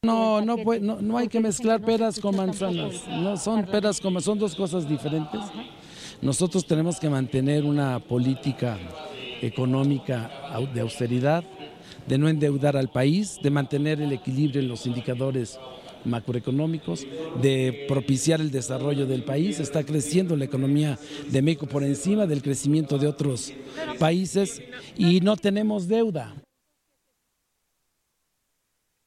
No, no, no, no hay que mezclar peras con manzanas. No son peras como son dos cosas diferentes. Nosotros tenemos que mantener una política económica de austeridad, de no endeudar al país, de mantener el equilibrio en los indicadores macroeconómicos, de propiciar el desarrollo del país. Está creciendo la economía de México por encima del crecimiento de otros países y no tenemos deuda.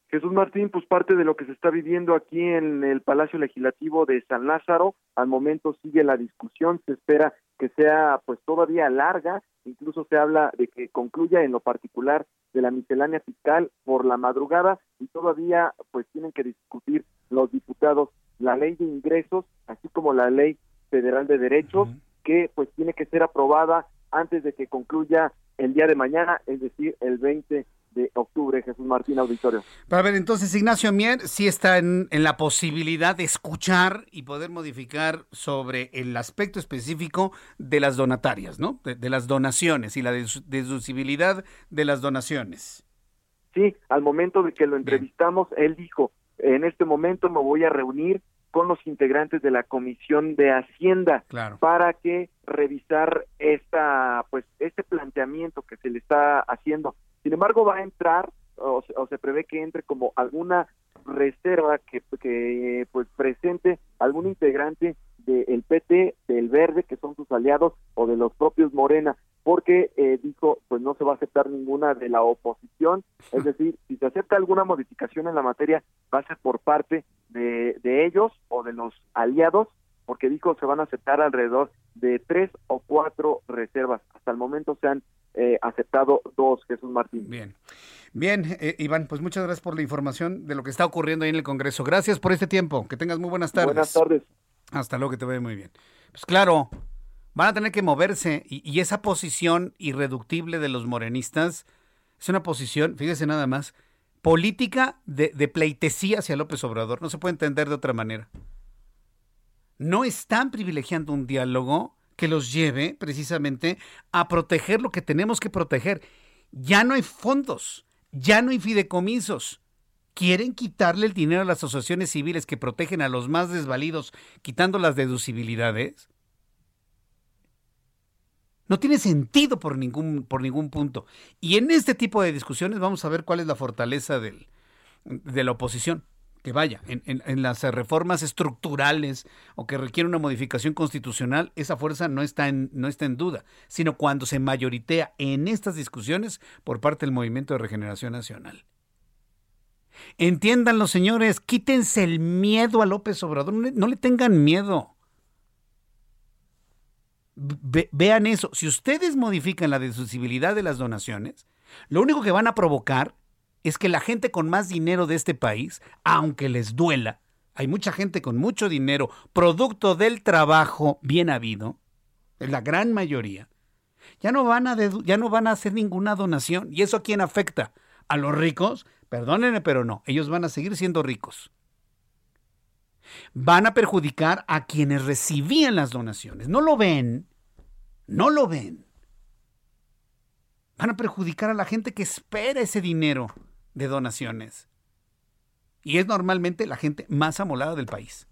Jesús Martín, pues parte de lo que se está viviendo aquí en el Palacio Legislativo de San Lázaro, al momento sigue la discusión, se espera que sea pues todavía larga, incluso se habla de que concluya en lo particular de la miscelánea fiscal por la madrugada y todavía pues tienen que discutir los diputados la ley de ingresos, así como la ley federal de derechos, que pues tiene que ser aprobada antes de que concluya el día de mañana, es decir, el 20 de octubre, Jesús Martín Auditorio. Para ver, entonces Ignacio Mier sí está en, la posibilidad de escuchar y poder modificar sobre el aspecto específico de las donatarias, ¿no? De, las donaciones y la deducibilidad de las donaciones. Sí, al momento de que lo entrevistamos, él dijo, en este momento me voy a reunir con los integrantes de la Comisión de Hacienda para que revisar esta pues este planteamiento que se le está haciendo sin embargo, va a entrar o se, prevé que entre como alguna reserva que, que pues presente algún integrante del PT, del Verde, que son sus aliados, o de los propios Morena, porque eh, dijo, pues no se va a aceptar ninguna de la oposición, (laughs) es decir, si se acepta alguna modificación en la materia, va a ser por parte de, de ellos o de los aliados, porque dijo se van a aceptar alrededor de tres o cuatro reservas. Hasta el momento se han eh, aceptado dos, Jesús Martín. Bien, bien, eh, Iván, pues muchas gracias por la información de lo que está ocurriendo ahí en el Congreso. Gracias por este tiempo, que tengas muy buenas tardes. Buenas tardes. Hasta luego, que te vaya muy bien. Pues claro, van a tener que moverse y, esa posición irreductible de los morenistas es una posición, fíjese nada más, política de, de pleitesía hacia López Obrador. No se puede entender de otra manera. No están privilegiando un diálogo que los lleve precisamente a proteger lo que tenemos que proteger. Ya no hay fondos, ya no hay fideicomisos. ¿Quieren quitarle el dinero a las asociaciones civiles que protegen a los más desvalidos, quitando las deducibilidades? No tiene sentido por ningún, por ningún punto. Y en este tipo de discusiones vamos a ver cuál es la fortaleza del, de la oposición que vaya, en, las reformas estructurales o que requiere una modificación constitucional, esa fuerza no está, en, no está en duda, sino cuando se mayoritea en estas discusiones por parte del Movimiento de Regeneración Nacional. Entiendan los señores, quítense el miedo a López Obrador, no le, tengan miedo. vean eso, si ustedes modifican la deducibilidad de las donaciones, lo único que van a provocar es que la gente con más dinero de este país, aunque les duela, hay mucha gente con mucho dinero, producto del trabajo bien habido, la gran mayoría, ya no van a, ya no van a hacer ninguna donación. ¿Y eso a quién afecta? ¿A los ricos? Perdónenme, pero no, ellos van a seguir siendo ricos. Van a perjudicar a quienes recibían las donaciones. No lo ven, no lo ven. Van a perjudicar a la gente que espera ese dinero de donaciones. Y es normalmente la gente más amolada del país.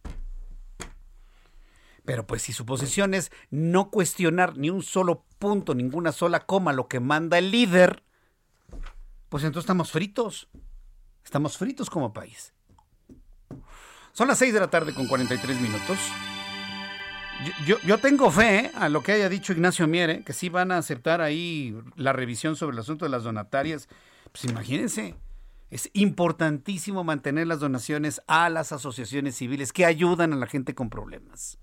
Pero pues si su posición es no cuestionar ni un solo punto, ninguna sola coma lo que manda el líder, pues entonces estamos fritos. Estamos fritos como país. Son las 6 de la tarde con 43 minutos. Yo, yo, tengo fe ¿eh? a lo que haya dicho Ignacio Miere, que sí van a aceptar ahí la revisión sobre el asunto de las donatarias. Pues imagínense, es importantísimo mantener las donaciones a las asociaciones civiles que ayudan a la gente con problemas.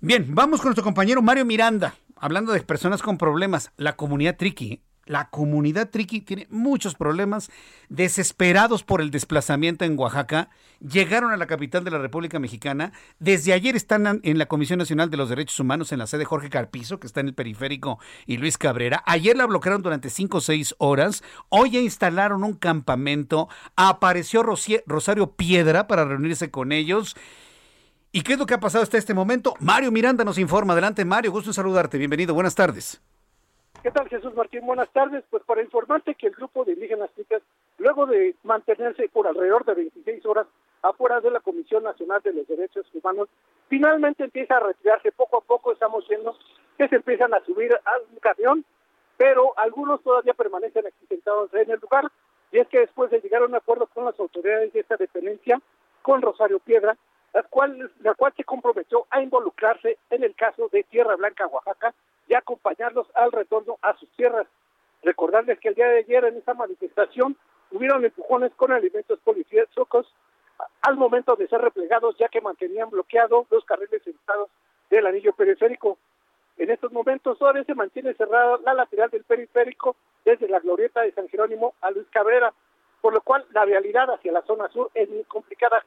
Bien, vamos con nuestro compañero Mario Miranda, hablando de personas con problemas. La comunidad Triqui la comunidad triqui tiene muchos problemas, desesperados por el desplazamiento en Oaxaca, llegaron a la capital de la República Mexicana, desde ayer están en la Comisión Nacional de los Derechos Humanos en la sede Jorge Carpizo, que está en el periférico, y Luis Cabrera, ayer la bloquearon durante cinco o seis horas, hoy ya instalaron un campamento, apareció Rosario Piedra para reunirse con ellos. ¿Y qué es lo que ha pasado hasta este momento? Mario Miranda nos informa. Adelante, Mario, gusto en saludarte. Bienvenido, buenas tardes. ¿Qué tal, Jesús Martín? Buenas tardes. Pues para informarte que el grupo de indígenas ticas, luego de mantenerse por alrededor de 26 horas afuera de la Comisión Nacional de los Derechos Humanos, finalmente empieza a retirarse poco a poco. Estamos viendo que se empiezan a subir al camión, pero algunos todavía permanecen aquí sentados en el lugar. Y es que después de llegar a un acuerdo con las autoridades de esta dependencia, con Rosario Piedra, la cual, la cual se comprometió a involucrarse en el caso de Tierra Blanca, Oaxaca, y acompañarlos al retorno a sus tierras. Recordarles que el día de ayer en esa manifestación hubieron empujones con elementos policíacos al momento de ser replegados ya que mantenían bloqueados los carriles sentados del anillo periférico. En estos momentos todavía se mantiene cerrada la lateral del periférico desde la glorieta de San Jerónimo a Luis Cabrera, por lo cual la vialidad hacia la zona sur es muy complicada.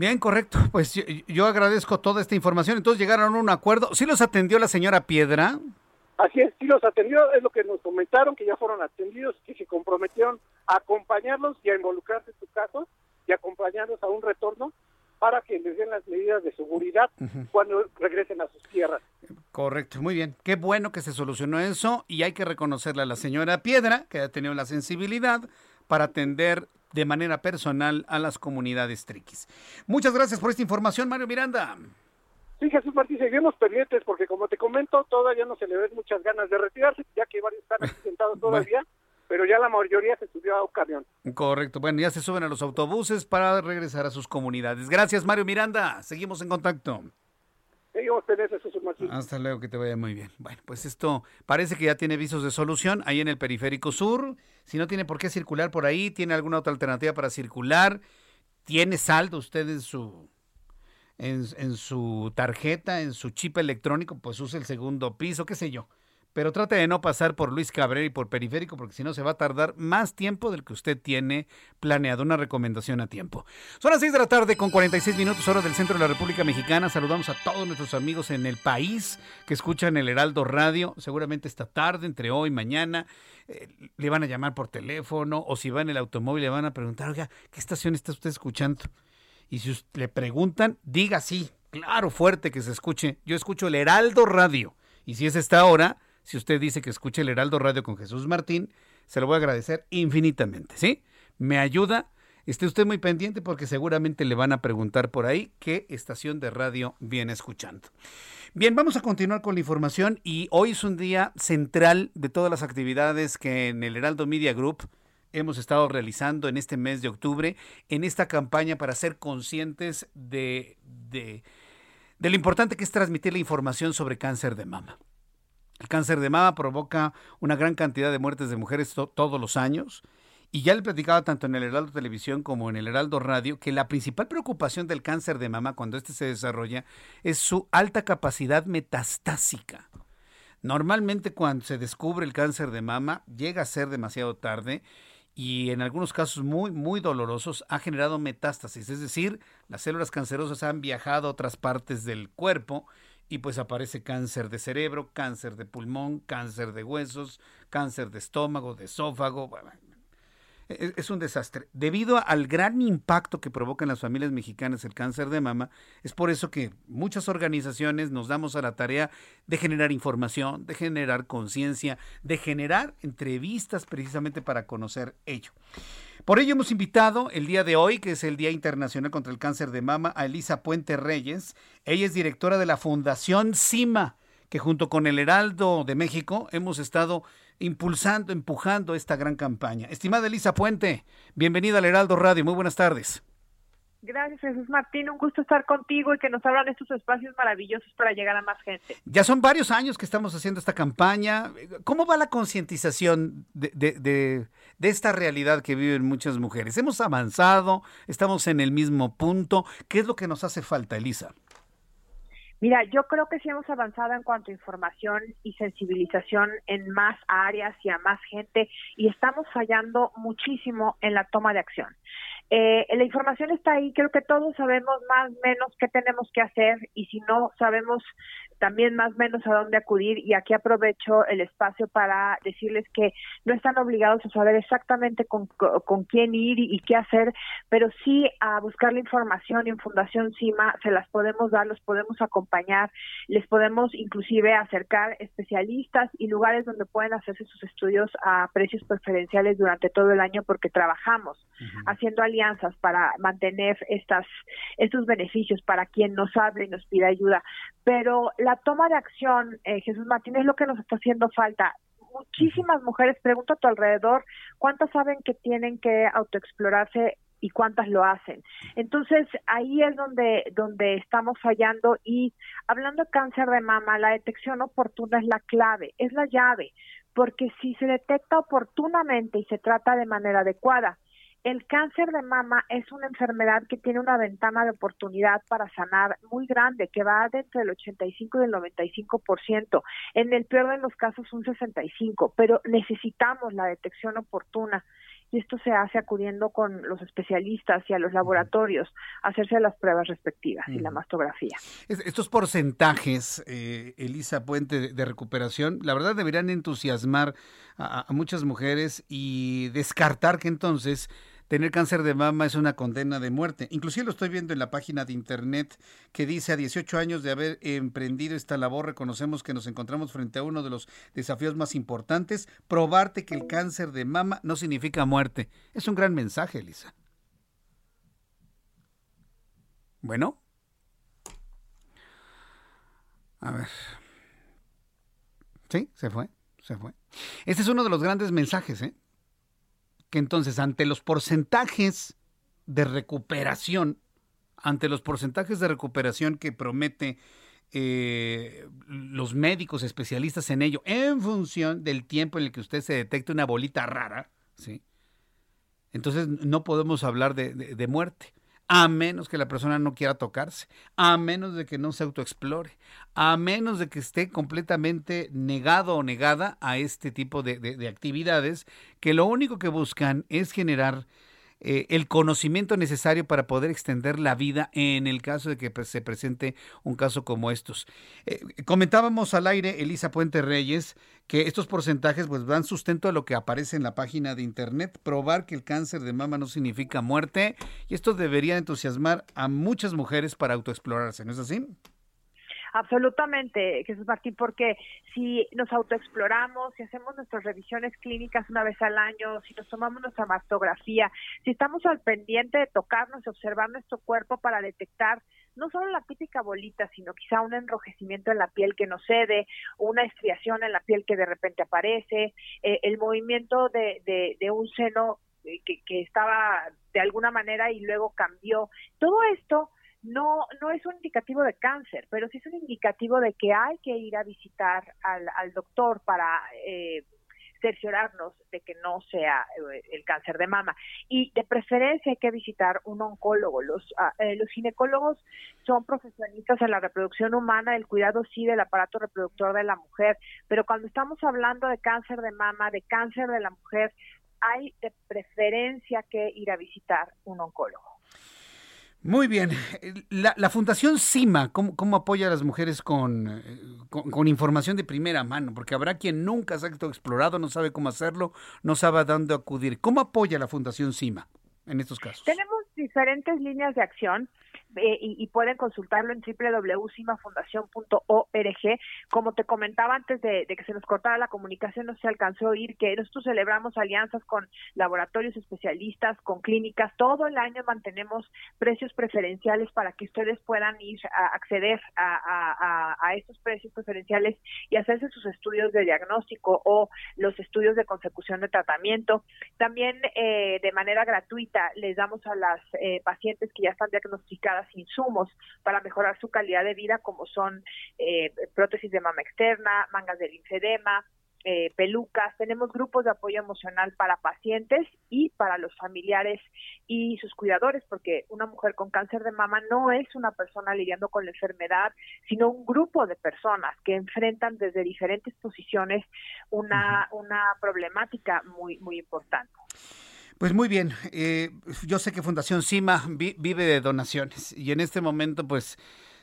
Bien, correcto. (laughs) Pues yo, agradezco toda esta información. Entonces llegaron a un acuerdo. ¿Sí los atendió la señora Piedra? Así es, sí los atendió, es lo que nos comentaron, que ya fueron atendidos, que se comprometieron a acompañarlos y a involucrarse en su caso y acompañarlos a un retorno para que les den las medidas de seguridad cuando regresen a sus tierras. Correcto, muy bien. Qué bueno que se solucionó eso y hay que reconocerle a la señora Piedra que ha tenido la sensibilidad para atender de manera personal a las comunidades triquis. Muchas gracias por esta información, Mario Miranda. Sí, Jesús Martín, seguimos pendientes porque como te comento, todavía no se le ven muchas ganas de retirarse, ya que varios están sentados todavía, pero ya la mayoría se subió a un camión. Correcto, bueno, ya se suben a los autobuses para regresar a sus comunidades. Gracias, Mario Miranda. Seguimos en contacto. Hasta luego, que te vaya muy bien. Bueno, pues esto parece que ya tiene visos de solución ahí en el periférico sur. Si no tiene por qué circular por ahí, tiene alguna otra alternativa para circular, tiene saldo usted en su en, en su tarjeta, en su chip electrónico, pues use el segundo piso, qué sé yo pero trate de no pasar por Luis Cabrera y por Periférico, porque si no se va a tardar más tiempo del que usted tiene planeado. Una recomendación a tiempo. Son las 6 de la tarde con 46 minutos hora del centro de la República Mexicana. Saludamos a todos nuestros amigos en el país que escuchan el Heraldo Radio. Seguramente esta tarde, entre hoy y mañana, eh, le van a llamar por teléfono o si va en el automóvil le van a preguntar, oiga, ¿qué estación está usted escuchando? Y si le preguntan, diga sí, claro, fuerte que se escuche. Yo escucho el Heraldo Radio. Y si es esta hora, si usted dice que escuche el Heraldo Radio con Jesús Martín, se lo voy a agradecer infinitamente, ¿sí? Me ayuda. Esté usted muy pendiente porque seguramente le van a preguntar por ahí qué estación de radio viene escuchando. Bien, vamos a continuar con la información y hoy es un día central de todas las actividades que en el Heraldo Media Group hemos estado realizando en este mes de octubre, en esta campaña para ser conscientes de, de lo importante que es transmitir la información sobre cáncer de mama. El cáncer de mama provoca una gran cantidad de muertes de mujeres todos los años. Y ya le platicaba tanto en el Heraldo Televisión como en el Heraldo Radio que la principal preocupación del cáncer de mama cuando este se desarrolla es su alta capacidad metastásica. Normalmente cuando se descubre el cáncer de mama llega a ser demasiado tarde y en algunos casos muy, muy dolorosos ha generado metástasis, es decir, las células cancerosas han viajado a otras partes del cuerpo y pues aparece cáncer de cerebro, cáncer de pulmón, cáncer de huesos, cáncer de estómago, de esófago. es, un desastre. Debido al gran impacto que provoca en las familias mexicanas el cáncer de mama, es por eso que muchas organizaciones nos damos a la tarea de generar información, de generar conciencia, de generar entrevistas precisamente para conocer ello. Por ello hemos invitado el día de hoy, que es el Día Internacional contra el Cáncer de Mama, a Elisa Puente Reyes. Ella es directora de la Fundación CIMA, que junto con el Heraldo de México hemos estado impulsando, empujando esta gran campaña. Estimada Elisa Puente, bienvenida al Heraldo Radio. Muy buenas tardes. Gracias, Jesús Martín. Un gusto estar contigo y que nos abran estos espacios maravillosos para llegar a más gente. Ya son varios años que estamos haciendo esta campaña. ¿Cómo va la concientización de, de, esta realidad que viven muchas mujeres? ¿Hemos avanzado? ¿Estamos en el mismo punto? ¿Qué es lo que nos hace falta, Elisa? Mira, yo creo que sí hemos avanzado en cuanto a información y sensibilización en más áreas y a más gente y estamos fallando muchísimo en la toma de acción. Eh, la información está ahí, creo que todos sabemos más o menos qué tenemos que hacer y si no sabemos también más o menos a dónde acudir y aquí aprovecho el espacio para decirles que no están obligados a saber exactamente con, con quién ir y, qué hacer, pero sí a buscar la información en Fundación CIMA, se las podemos dar, los podemos acompañar, les podemos inclusive acercar especialistas y lugares donde pueden hacerse sus estudios a precios preferenciales durante todo el año porque trabajamos haciendo alianzas para mantener estas estos beneficios para quien nos hable y nos pida ayuda, pero la toma de acción, eh, Jesús Martín, es lo que nos está haciendo falta. Muchísimas mujeres, pregunto a tu alrededor, ¿cuántas saben que tienen que autoexplorarse y cuántas lo hacen. Entonces, ahí es donde, donde estamos fallando y hablando de cáncer de mama, la detección oportuna es la clave, es la llave, porque si se detecta oportunamente y se trata de manera adecuada, el cáncer de mama es una enfermedad que tiene una ventana de oportunidad para sanar muy grande, que va de entre el 85 y el 95%, en el peor de los casos un 65%, pero necesitamos la detección oportuna y esto se hace acudiendo con los especialistas y a los laboratorios a hacerse las pruebas respectivas y la mastografía. Estos porcentajes, eh, Elisa Puente, de recuperación, la verdad deberían entusiasmar a muchas mujeres y descartar que entonces tener cáncer de mama es una condena de muerte. Inclusive lo estoy viendo en la página de internet que dice a 18 años de haber emprendido esta labor reconocemos que nos encontramos frente a uno de los desafíos más importantes, probarte que el cáncer de mama no significa muerte. Es un gran mensaje, Elisa. Bueno. A ver. Sí, se fue, se fue. Este es uno de los grandes mensajes, ¿eh? Que entonces ante los porcentajes de recuperación, ante los porcentajes de recuperación que promete eh, los médicos especialistas en ello, en función del tiempo en el que usted se detecte una bolita rara, ¿sí? Entonces no podemos hablar de muerte a menos que la persona no quiera tocarse, a menos de que no se autoexplore, a menos de que esté completamente negado o negada a este tipo de, de actividades que lo único que buscan es generar eh, el conocimiento necesario para poder extender la vida en el caso de que pues, se presente un caso como estos. Eh, comentábamos al aire, Elisa Puente Reyes, que estos porcentajes pues dan sustento a lo que aparece en la página de internet, probar que el cáncer de mama no significa muerte y esto debería entusiasmar a muchas mujeres para autoexplorarse, ¿no es así? Absolutamente, Jesús Martín, porque si nos autoexploramos, si hacemos nuestras revisiones clínicas una vez al año, si nos tomamos nuestra mastografía, si estamos al pendiente de tocarnos y observar nuestro cuerpo para detectar no solo la típica bolita, sino quizá un enrojecimiento en la piel que no cede, una estriación en la piel que de repente aparece, eh, el movimiento de, de, de un seno eh, que, que estaba de alguna manera y luego cambió. Todo esto no, no es un indicativo de cáncer, pero sí es un indicativo de que hay que ir a visitar al, al doctor para eh, cerciorarnos de que no sea eh, el cáncer de mama. Y de preferencia hay que visitar un oncólogo. Los, ah, eh, los ginecólogos son profesionistas en la reproducción humana, el cuidado sí del aparato reproductor de la mujer, pero cuando estamos hablando de cáncer de mama, de cáncer de la mujer, hay de preferencia que ir a visitar un oncólogo. Muy bien. La, Fundación CIMA, ¿cómo, apoya a las mujeres con, con, información de primera mano, porque habrá quien nunca se ha explorado, no sabe cómo hacerlo, no sabe a dónde acudir. ¿Cómo apoya la Fundación CIMA en estos casos? Tenemos diferentes líneas de acción. Eh, y, pueden consultarlo en www.cimafundación.org. Como te comentaba antes de, que se nos cortara la comunicación, no se alcanzó a oír que nosotros celebramos alianzas con laboratorios especialistas, con clínicas. Todo el año mantenemos precios preferenciales para que ustedes puedan ir a acceder a, estos precios preferenciales y hacerse sus estudios de diagnóstico o los estudios de consecución de tratamiento. También eh, de manera gratuita les damos a las eh, pacientes que ya están diagnosticadas insumos para mejorar su calidad de vida, como son eh, prótesis de mama externa, mangas de linfedema, eh, pelucas, tenemos grupos de apoyo emocional para pacientes y para los familiares y sus cuidadores, porque una mujer con cáncer de mama no es una persona lidiando con la enfermedad, sino un grupo de personas que enfrentan desde diferentes posiciones una, una problemática muy, muy importante. Pues muy bien, eh, yo sé que Fundación CIMA vive de donaciones y en este momento pues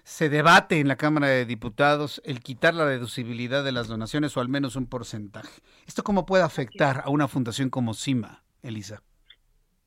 se debate en la Cámara de Diputados el quitar la deducibilidad de las donaciones o al menos un porcentaje. ¿Esto cómo puede afectar a una fundación como CIMA, Elisa?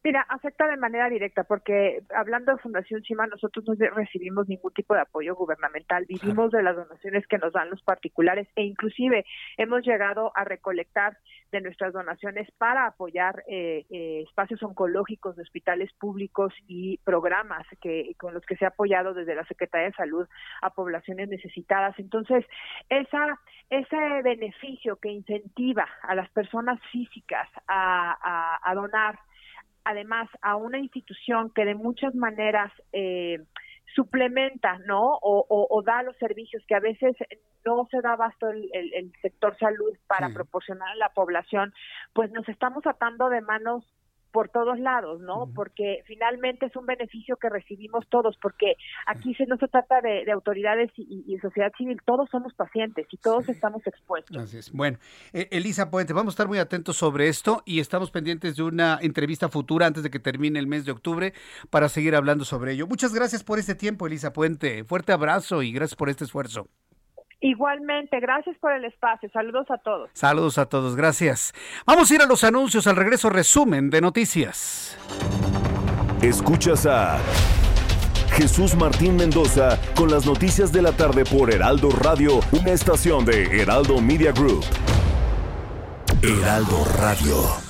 Mira, afecta de manera directa porque hablando de Fundación CIMA nosotros no recibimos ningún tipo de apoyo gubernamental, vivimos de las donaciones que nos dan los particulares e inclusive hemos llegado a recolectar de nuestras donaciones para apoyar eh, eh, espacios oncológicos de hospitales públicos y programas que con los que se ha apoyado desde la Secretaría de Salud a poblaciones necesitadas. Entonces, esa ese beneficio que incentiva a las personas físicas a, a donar además a una institución que de muchas maneras eh, suplementa, ¿no? O, da los servicios que a veces no se da abasto el, el, sector salud para proporcionar a la población, pues nos estamos atando de manos por todos lados, ¿no? Porque finalmente es un beneficio que recibimos todos, porque aquí se no se trata de, autoridades y, sociedad civil, todos somos pacientes y todos estamos expuestos. Así es. Bueno, eh, Elisa Puente, vamos a estar muy atentos sobre esto y estamos pendientes de una entrevista futura antes de que termine el mes de octubre para seguir hablando sobre ello. Muchas gracias por este tiempo, Elisa Puente. Fuerte abrazo y gracias por este esfuerzo. Igualmente, gracias por el espacio. Saludos a todos. Saludos a todos, gracias. Vamos a ir a los anuncios, al regreso resumen de noticias. Escuchas a Jesús Martín Mendoza con las noticias de la tarde por Heraldo Radio, una estación de Heraldo Media Group. Heraldo Radio.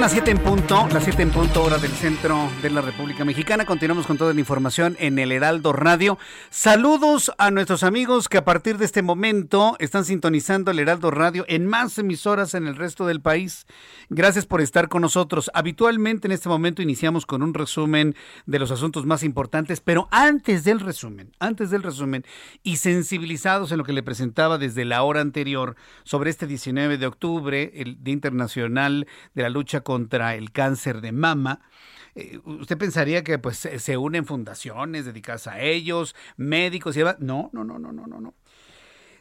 Las 7 en punto, las 7 en punto hora del centro de la República Mexicana. Continuamos con toda la información en el Heraldo Radio. Saludos a nuestros amigos que a partir de este momento están sintonizando el Heraldo Radio en más emisoras en el resto del país. Gracias por estar con nosotros. Habitualmente en este momento iniciamos con un resumen de los asuntos más importantes, pero antes del resumen, antes del resumen y sensibilizados en lo que le presentaba desde la hora anterior sobre este 19 de octubre, el Día Internacional de la Lucha contra el cáncer de mama. Eh, usted pensaría que pues se unen fundaciones dedicadas a ellos, médicos y demás. No, no, no, no, no, no, no.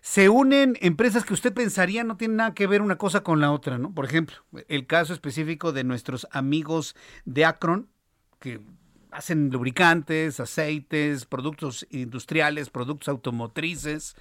Se unen empresas que usted pensaría no tienen nada que ver una cosa con la otra, ¿no? Por ejemplo, el caso específico de nuestros amigos de Acron, que hacen lubricantes, aceites, productos industriales, productos automotrices,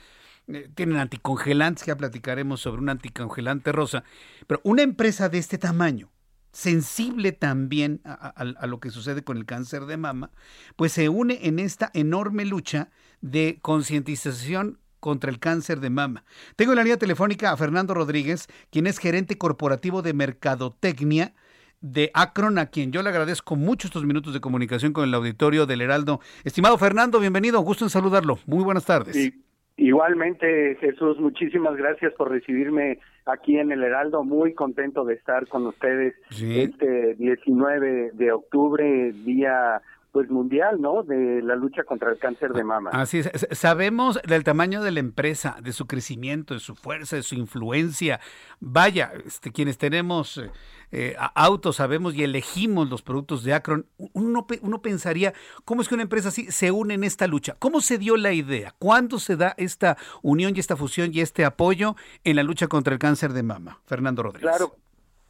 eh, tienen anticongelantes, ya platicaremos sobre un anticongelante rosa, pero una empresa de este tamaño, sensible también a, lo que sucede con el cáncer de mama, pues se une en esta enorme lucha de concientización contra el cáncer de mama. Tengo en la línea telefónica a Fernando Rodríguez, quien es gerente corporativo de Mercadotecnia de Acron, a quien yo le agradezco mucho estos minutos de comunicación con el auditorio del Heraldo. Estimado Fernando, bienvenido, gusto en saludarlo. Muy buenas tardes. Igualmente, Jesús, muchísimas gracias por recibirme aquí en el Heraldo. Muy contento de estar con ustedes este 19 de octubre, día pues mundial, ¿no? De la lucha contra el cáncer de mama. Así es. Sabemos del tamaño de la empresa, de su crecimiento, de su fuerza, de su influencia. Vaya, este, quienes tenemos eh, eh, autos sabemos y elegimos los productos de Acron. Uno, uno pensaría, ¿cómo es que una empresa así se une en esta lucha? ¿Cómo se dio la idea? ¿Cuándo se da esta unión y esta fusión y este apoyo en la lucha contra el cáncer de mama? Fernando Rodríguez. Claro,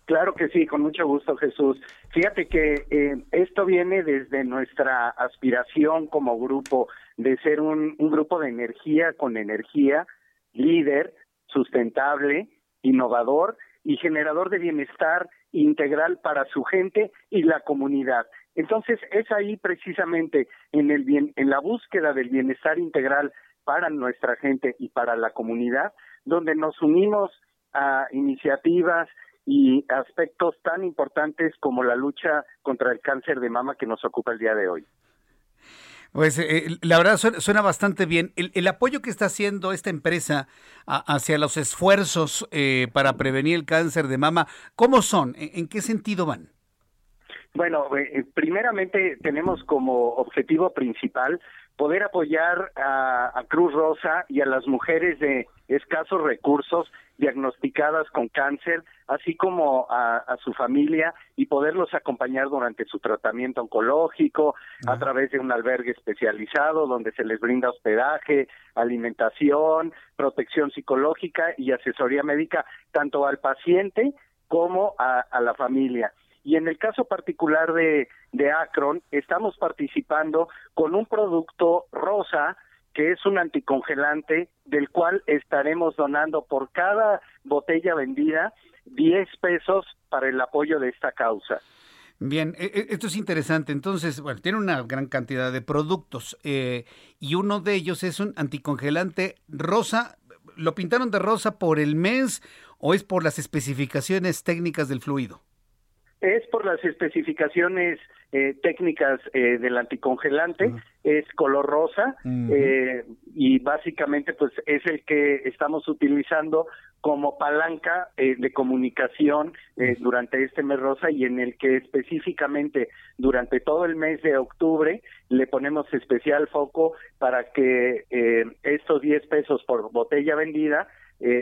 Claro que sí, con mucho gusto, Jesús. Fíjate que eh, esto viene desde nuestra aspiración como grupo de ser un, grupo de energía con energía, líder, sustentable, innovador y generador de bienestar integral para su gente y la comunidad. Entonces, es ahí precisamente en el bien, en la búsqueda del bienestar integral para nuestra gente y para la comunidad, donde nos unimos a iniciativas y aspectos tan importantes como la lucha contra el cáncer de mama que nos ocupa el día de hoy. Pues eh, la verdad suena, bastante bien. El, apoyo que está haciendo esta empresa hacia los esfuerzos eh, para prevenir el cáncer de mama, ¿cómo son? ¿En, qué sentido van? Bueno, eh, primeramente tenemos como objetivo principal poder apoyar a, Cruz Rosa y a las mujeres de escasos recursos diagnosticadas con cáncer, así como a, su familia y poderlos acompañar durante su tratamiento oncológico a través de un albergue especializado donde se les brinda hospedaje, alimentación, protección psicológica y asesoría médica tanto al paciente como a la familia. Y en el caso particular de, de Akron, estamos participando con un producto rosa que es un anticongelante del cual estaremos donando por cada botella vendida 10 pesos para el apoyo de esta causa. Bien, e, e, esto es interesante. Entonces, bueno, tiene una gran cantidad de productos eh, y uno de ellos es un anticongelante rosa. ¿Lo pintaron de rosa por el mes o es por las especificaciones técnicas del fluido? Es por las especificaciones eh, técnicas eh, del anticongelante, es color rosa eh, y básicamente pues es el que estamos utilizando como palanca de comunicación durante este mes rosa y en el que específicamente durante todo el mes de octubre le ponemos especial foco para que estos 10 pesos por botella vendida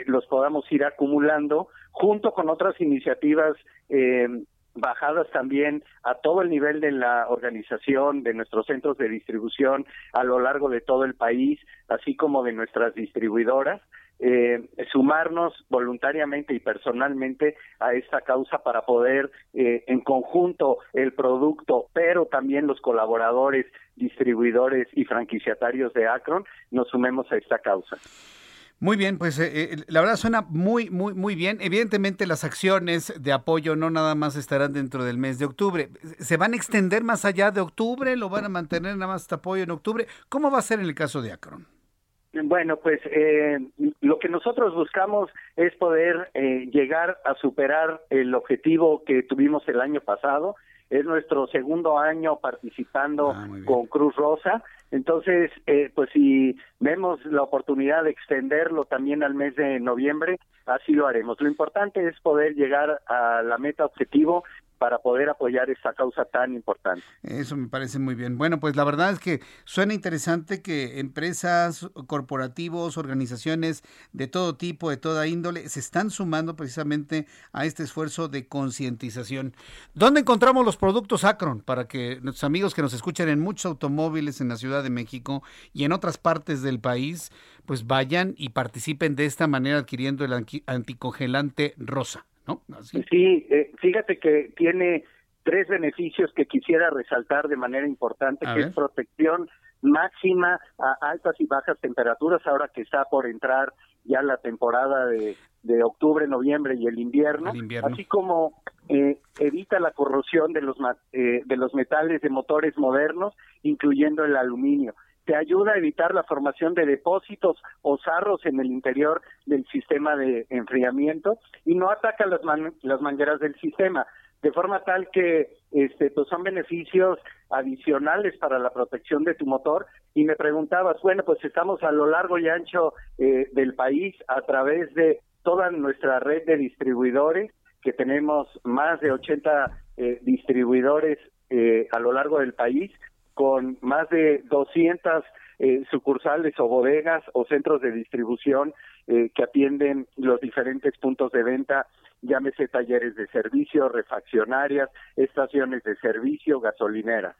los podamos ir acumulando junto con otras iniciativas eh, bajadas también a todo el nivel de la organización, de nuestros centros de distribución a lo largo de todo el país, así como de nuestras distribuidoras. Eh, sumarnos voluntariamente y personalmente a esta causa para poder eh, en conjunto el producto, pero también los colaboradores, distribuidores y franquiciatarios de Akron nos sumemos a esta causa. Muy bien, pues eh, eh, la verdad suena muy, muy, muy bien. Evidentemente las acciones de apoyo no nada más estarán dentro del mes de octubre. ¿Se van a extender más allá de octubre? ¿Lo van a mantener nada más este apoyo en octubre? ¿Cómo va a ser en el caso de Akron? Bueno, pues eh, lo que nosotros buscamos es poder llegar a superar el objetivo que tuvimos el año pasado. Es nuestro segundo año participando ah, con Cruz Rosa entonces, eh, pues si vemos la oportunidad de extenderlo también al mes de noviembre, así lo haremos. Lo importante es poder llegar a la meta objetivo para poder apoyar esta causa tan importante. Eso me parece muy bien. Bueno, pues la verdad es que suena interesante que empresas, corporativos, organizaciones de todo tipo, de toda índole, se están sumando precisamente a este esfuerzo de concientización. ¿Dónde encontramos los productos Acron para que nuestros amigos que nos escuchan en muchos automóviles en la Ciudad de México y en otras partes del país, pues vayan y participen de esta manera adquiriendo el anticongelante rosa? Sí, eh, fíjate que tiene tres beneficios que quisiera resaltar de manera importante, que es protección máxima a altas y bajas temperaturas, ahora que está por entrar ya la temporada de, octubre, noviembre y el invierno, así como eh, evita la corrosión de los, eh, de los metales de motores modernos, incluyendo el aluminio te ayuda a evitar la formación de depósitos o sarros en el interior del sistema de enfriamiento y no ataca las, las mangueras del sistema de forma tal que este pues son beneficios adicionales para la protección de tu motor. Y me preguntabas, bueno, pues estamos a lo largo y ancho eh, del país a través de toda nuestra red de distribuidores, que tenemos más de 80 eh, distribuidores eh, a lo largo del país, con más de 200 eh, sucursales o bodegas o centros de distribución eh, que atienden los diferentes puntos de venta, llámese talleres de servicio, refaccionarias, estaciones de servicio, gasolineras.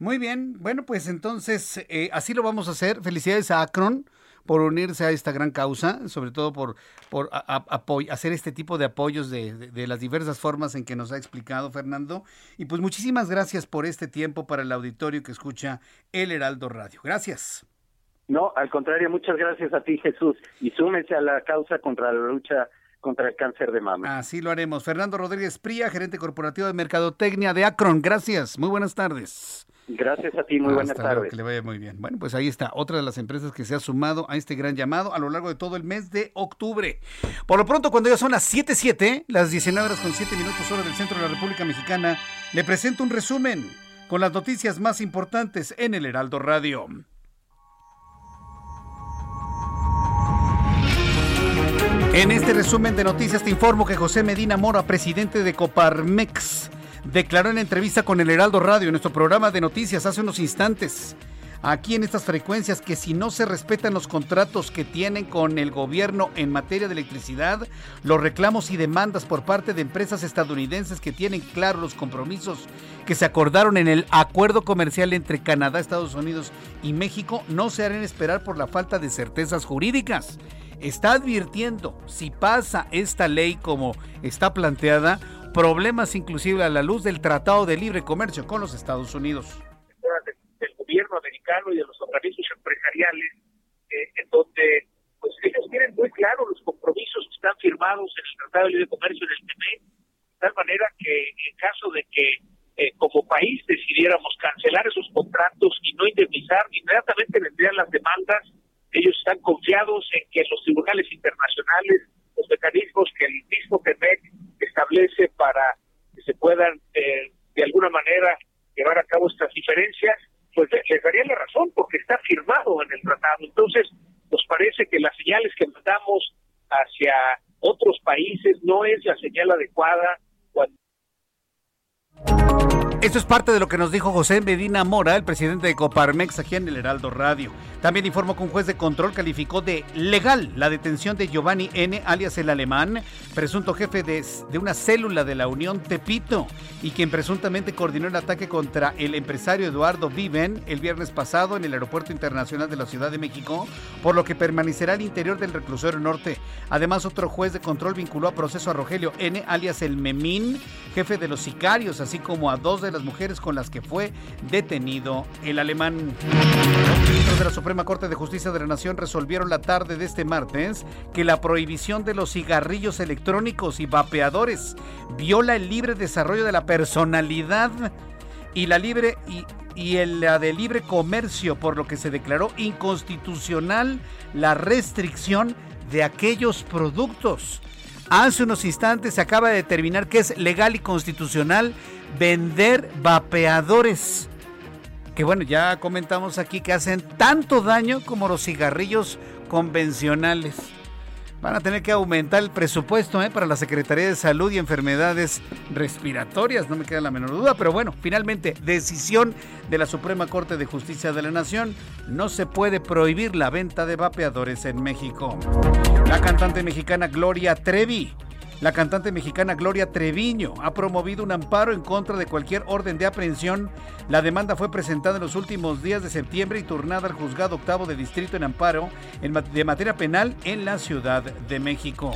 Muy bien, bueno, pues entonces eh, así lo vamos a hacer. Felicidades a Akron por unirse a esta gran causa, sobre todo por, por hacer este tipo de apoyos de, de, las diversas formas en que nos ha explicado Fernando. Y pues muchísimas gracias por este tiempo para el auditorio que escucha El Heraldo Radio. Gracias. No, al contrario, muchas gracias a ti Jesús y súmense a la causa contra la lucha contra el cáncer de mama. Así lo haremos. Fernando Rodríguez Pría, gerente corporativo de Mercadotecnia de Akron. Gracias. Muy buenas tardes. Gracias a ti, muy buenas tardes. que le vaya muy bien. Bueno, pues ahí está, otra de las empresas que se ha sumado a este gran llamado a lo largo de todo el mes de octubre. Por lo pronto, cuando ya son las 7.7, las 19 horas con 7 minutos hora del centro de la República Mexicana, le presento un resumen con las noticias más importantes en el Heraldo Radio. En este resumen de noticias te informo que José Medina Mora, presidente de Coparmex, declaró en entrevista con el Heraldo Radio, nuestro programa de noticias, hace unos instantes, aquí en estas frecuencias, que si no se respetan los contratos que tienen con el gobierno en materia de electricidad, los reclamos y demandas por parte de empresas estadounidenses que tienen claros los compromisos que se acordaron en el acuerdo comercial entre Canadá, Estados Unidos y México, no se harán esperar por la falta de certezas jurídicas. Está advirtiendo, si pasa esta ley como está planteada, problemas inclusive a la luz del Tratado de Libre Comercio con los Estados Unidos. Del gobierno americano y de los organismos empresariales, eh, en donde pues ellos tienen muy claro los compromisos que están firmados en el Tratado de Libre Comercio en el TME, de tal manera que en caso de que eh, como país decidiéramos cancelar esos contratos y no indemnizar, inmediatamente vendrían las demandas. Ellos están confiados en que los tribunales internacionales, los mecanismos que el mismo TEMEC establece para que se puedan eh, de alguna manera llevar a cabo estas diferencias, pues les daría la razón porque está firmado en el tratado. Entonces, nos parece que las señales que mandamos hacia otros países no es la señal adecuada esto es parte de lo que nos dijo José Medina Mora, el presidente de Coparmex, aquí en el Heraldo Radio. También informó que un juez de control calificó de legal la detención de Giovanni N., alias el alemán, presunto jefe de, una célula de la Unión Tepito, y quien presuntamente coordinó el ataque contra el empresario Eduardo Viven el viernes pasado en el Aeropuerto Internacional de la Ciudad de México, por lo que permanecerá al interior del reclusorio norte. Además, otro juez de control vinculó a proceso a Rogelio N., alias el Memín, jefe de los sicarios, así como a dos de las mujeres con las que fue detenido el alemán. Los ministros de la Suprema Corte de Justicia de la Nación resolvieron la tarde de este martes que la prohibición de los cigarrillos electrónicos y vapeadores viola el libre desarrollo de la personalidad y la libre y, y la de libre comercio, por lo que se declaró inconstitucional la restricción de aquellos productos. Hace unos instantes se acaba de determinar que es legal y constitucional vender vapeadores. Que bueno, ya comentamos aquí que hacen tanto daño como los cigarrillos convencionales. Van a tener que aumentar el presupuesto ¿eh? para la Secretaría de Salud y Enfermedades Respiratorias, no me queda la menor duda, pero bueno, finalmente, decisión de la Suprema Corte de Justicia de la Nación, no se puede prohibir la venta de vapeadores en México. La cantante mexicana Gloria Trevi la cantante mexicana Gloria Treviño ha promovido un amparo en contra de cualquier orden de aprehensión. La demanda fue presentada en los últimos días de septiembre y turnada al juzgado octavo de distrito en amparo de materia penal en la Ciudad de México.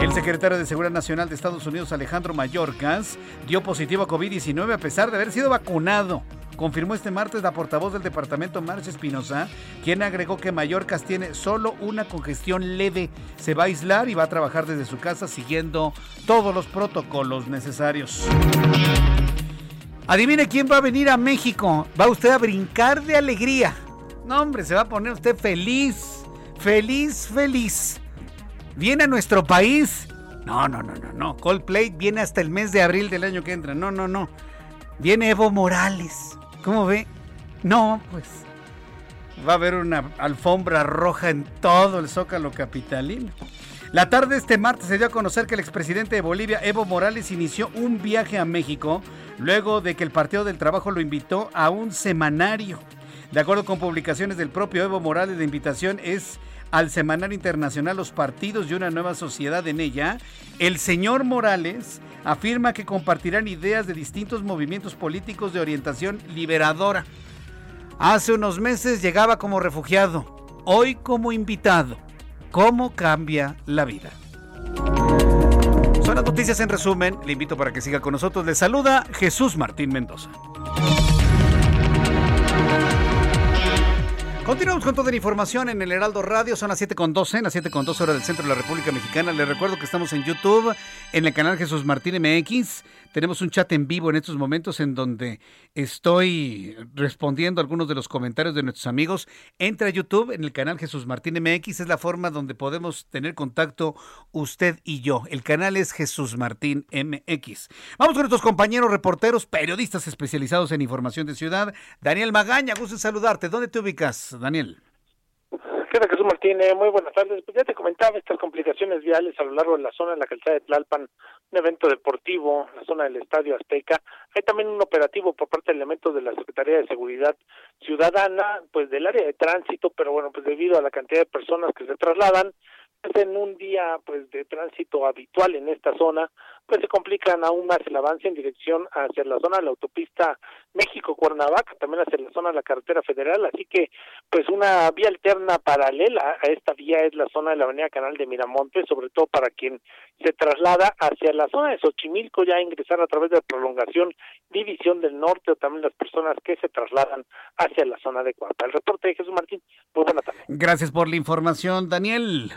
El secretario de Seguridad Nacional de Estados Unidos, Alejandro Mayorkas, dio positivo a COVID-19 a pesar de haber sido vacunado confirmó este martes la portavoz del departamento Marcia Espinosa, quien agregó que Mallorcas tiene solo una congestión leve. Se va a aislar y va a trabajar desde su casa siguiendo todos los protocolos necesarios. Adivine quién va a venir a México. Va usted a brincar de alegría. No, hombre, se va a poner usted feliz. Feliz, feliz. Viene a nuestro país. No, no, no, no, no. Coldplay viene hasta el mes de abril del año que entra. No, no, no. Viene Evo Morales. ¿Cómo ve? No, pues. Va a haber una alfombra roja en todo el zócalo capitalino. La tarde de este martes se dio a conocer que el expresidente de Bolivia, Evo Morales, inició un viaje a México luego de que el Partido del Trabajo lo invitó a un semanario. De acuerdo con publicaciones del propio Evo Morales, la invitación es al Semanario Internacional Los Partidos y una nueva sociedad en ella. El señor Morales afirma que compartirán ideas de distintos movimientos políticos de orientación liberadora. Hace unos meses llegaba como refugiado, hoy como invitado cómo cambia la vida. Son las noticias en resumen. Le invito para que siga con nosotros. Le saluda Jesús Martín Mendoza. Continuamos con toda la información en el Heraldo Radio. Son las 7.12, las 7.12 horas del centro de la República Mexicana. Les recuerdo que estamos en YouTube, en el canal Jesús Martín MX. Tenemos un chat en vivo en estos momentos en donde estoy respondiendo algunos de los comentarios de nuestros amigos. Entra a YouTube en el canal Jesús Martín MX. Es la forma donde podemos tener contacto usted y yo. El canal es Jesús Martín MX. Vamos con nuestros compañeros reporteros, periodistas especializados en información de ciudad. Daniel Magaña, gusto en saludarte. ¿Dónde te ubicas, Daniel? ¿Qué tal, Jesús Martínez? Muy buenas tardes. Pues ya te comentaba estas complicaciones viales a lo largo de la zona de la calzada de Tlalpan, un evento deportivo, la zona del Estadio Azteca. Hay también un operativo por parte de elementos de la Secretaría de Seguridad Ciudadana, pues del área de tránsito, pero bueno, pues debido a la cantidad de personas que se trasladan, en un día pues de tránsito habitual en esta zona, pues se complican aún más el avance en dirección hacia la zona de la autopista México-Cuernavaca, también hacia la zona de la carretera federal, así que pues una vía alterna paralela a esta vía es la zona de la avenida Canal de Miramonte, sobre todo para quien se traslada hacia la zona de Xochimilco, ya ingresar a través de la prolongación División del Norte o también las personas que se trasladan hacia la zona de Cuapa. El reporte de Jesús Martín, muy buena tarde. Gracias por la información, Daniel.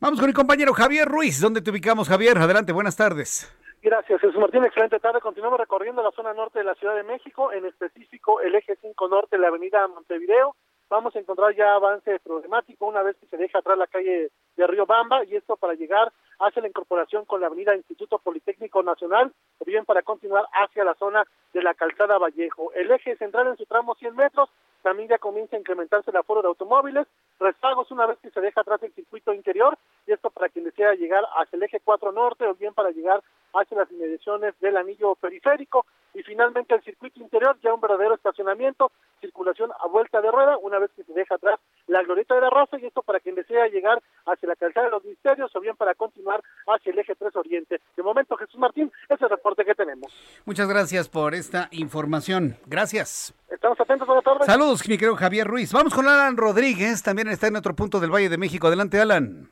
Vamos con mi compañero Javier Ruiz. ¿Dónde te ubicamos, Javier? Adelante, buenas tardes. Gracias, Jesús Martín. Excelente tarde. Continuamos recorriendo la zona norte de la Ciudad de México, en específico el eje 5 norte, la avenida Montevideo. Vamos a encontrar ya avance problemático una vez que se deja atrás la calle de Río Bamba y esto para llegar hacia la incorporación con la avenida Instituto Politécnico Nacional o bien para continuar hacia la zona de la calzada Vallejo. El eje central en su tramo 100 metros también ya comienza a incrementarse el aforo de automóviles, rezagos una vez que se deja atrás el circuito interior, y esto para quien desea llegar hacia el eje 4 norte o bien para llegar hacia las inmediaciones del anillo periférico, y finalmente el circuito interior, ya un verdadero estacionamiento, circulación a vuelta de rueda, una vez que se deja atrás la glorieta de la Rosa, y esto para quien desea llegar hacia la calzada de los misterios o bien para continuar hacia el eje 3 Oriente. De momento, Jesús Martín, ese es el reporte que tenemos. Muchas gracias por esta información. Gracias. Estamos atentos, buenas tardes. Saludos, mi querido Javier Ruiz. Vamos con Alan Rodríguez, también está en otro punto del Valle de México. Adelante, Alan.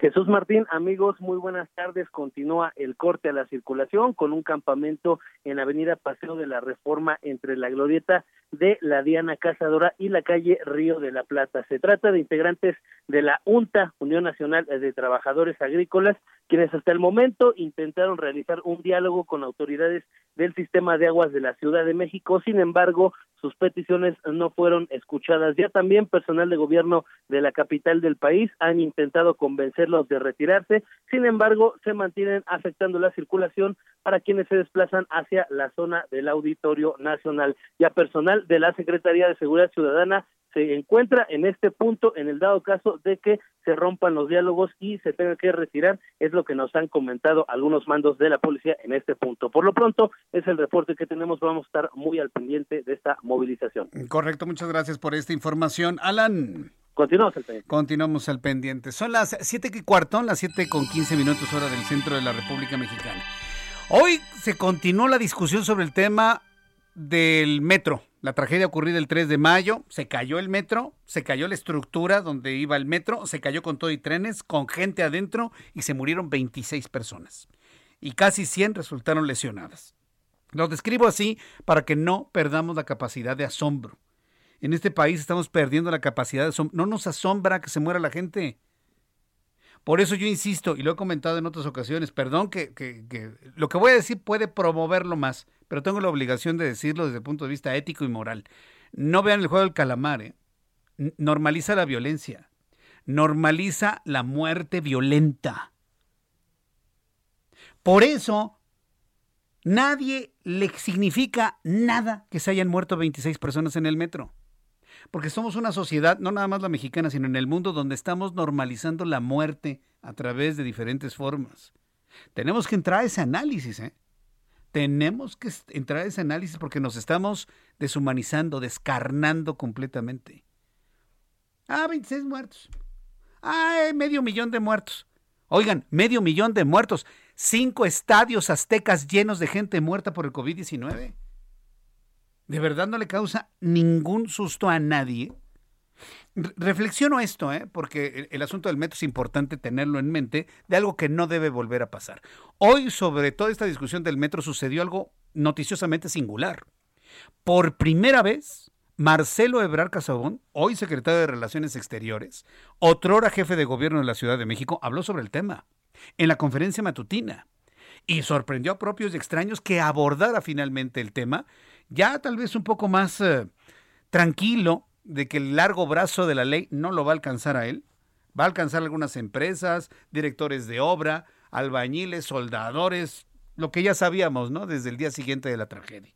Jesús Martín, amigos, muy buenas tardes. Continúa el corte a la circulación con un campamento en Avenida Paseo de la Reforma entre la Glorieta de la Diana Cazadora y la calle Río de la Plata. Se trata de integrantes de la UNTA, Unión Nacional de Trabajadores Agrícolas, quienes hasta el momento intentaron realizar un diálogo con autoridades del sistema de aguas de la Ciudad de México. Sin embargo, sus peticiones no fueron escuchadas. Ya también personal de gobierno de la capital del país han intentado convencerlos de retirarse. Sin embargo, se mantienen afectando la circulación para quienes se desplazan hacia la zona del Auditorio Nacional. Ya personal de la Secretaría de Seguridad Ciudadana se encuentra en este punto en el dado caso de que se rompan los diálogos y se tenga que retirar, es lo que nos han comentado algunos mandos de la policía en este punto. Por lo pronto, es el reporte que tenemos, vamos a estar muy al pendiente de esta movilización. Correcto, muchas gracias por esta información. Alan. Continuamos al pendiente. Continuamos al pendiente. Son las siete y cuarto, las siete con quince minutos hora del centro de la República Mexicana. Hoy se continuó la discusión sobre el tema del metro. La tragedia ocurrida el 3 de mayo, se cayó el metro, se cayó la estructura donde iba el metro, se cayó con todo y trenes, con gente adentro y se murieron 26 personas. Y casi 100 resultaron lesionadas. Lo describo así para que no perdamos la capacidad de asombro. En este país estamos perdiendo la capacidad de asombro. No nos asombra que se muera la gente. Por eso yo insisto, y lo he comentado en otras ocasiones, perdón que, lo que voy a decir puede promoverlo más, pero tengo la obligación de decirlo desde el punto de vista ético y moral. No vean el juego del calamar, ¿eh? normaliza la violencia, normaliza la muerte violenta. Por eso, nadie le significa nada que se hayan muerto 26 personas en el metro. Porque somos una sociedad, no nada más la mexicana, sino en el mundo donde estamos normalizando la muerte a través de diferentes formas. Tenemos que entrar a ese análisis, ¿eh? Tenemos que entrar a ese análisis porque nos estamos deshumanizando, descarnando completamente. Ah, 26 muertos. Ah, medio millón de muertos. Oigan, medio millón de muertos. Cinco estadios aztecas llenos de gente muerta por el COVID-19. ¿De verdad no le causa ningún susto a nadie? Reflexiono esto, ¿eh? porque el, asunto del metro es importante tenerlo en mente de algo que no debe volver a pasar. Hoy, sobre toda esta discusión del metro, sucedió algo noticiosamente singular. Por primera vez, Marcelo Ebrar Casabón, hoy secretario de Relaciones Exteriores, otrora jefe de gobierno de la Ciudad de México, habló sobre el tema en la conferencia matutina y sorprendió a propios y extraños que abordara finalmente el tema, ya tal vez un poco más eh, tranquilo, de que el largo brazo de la ley no lo va a alcanzar a él. Va a alcanzar algunas empresas, directores de obra, albañiles, soldadores, lo que ya sabíamos, ¿no? Desde el día siguiente de la tragedia.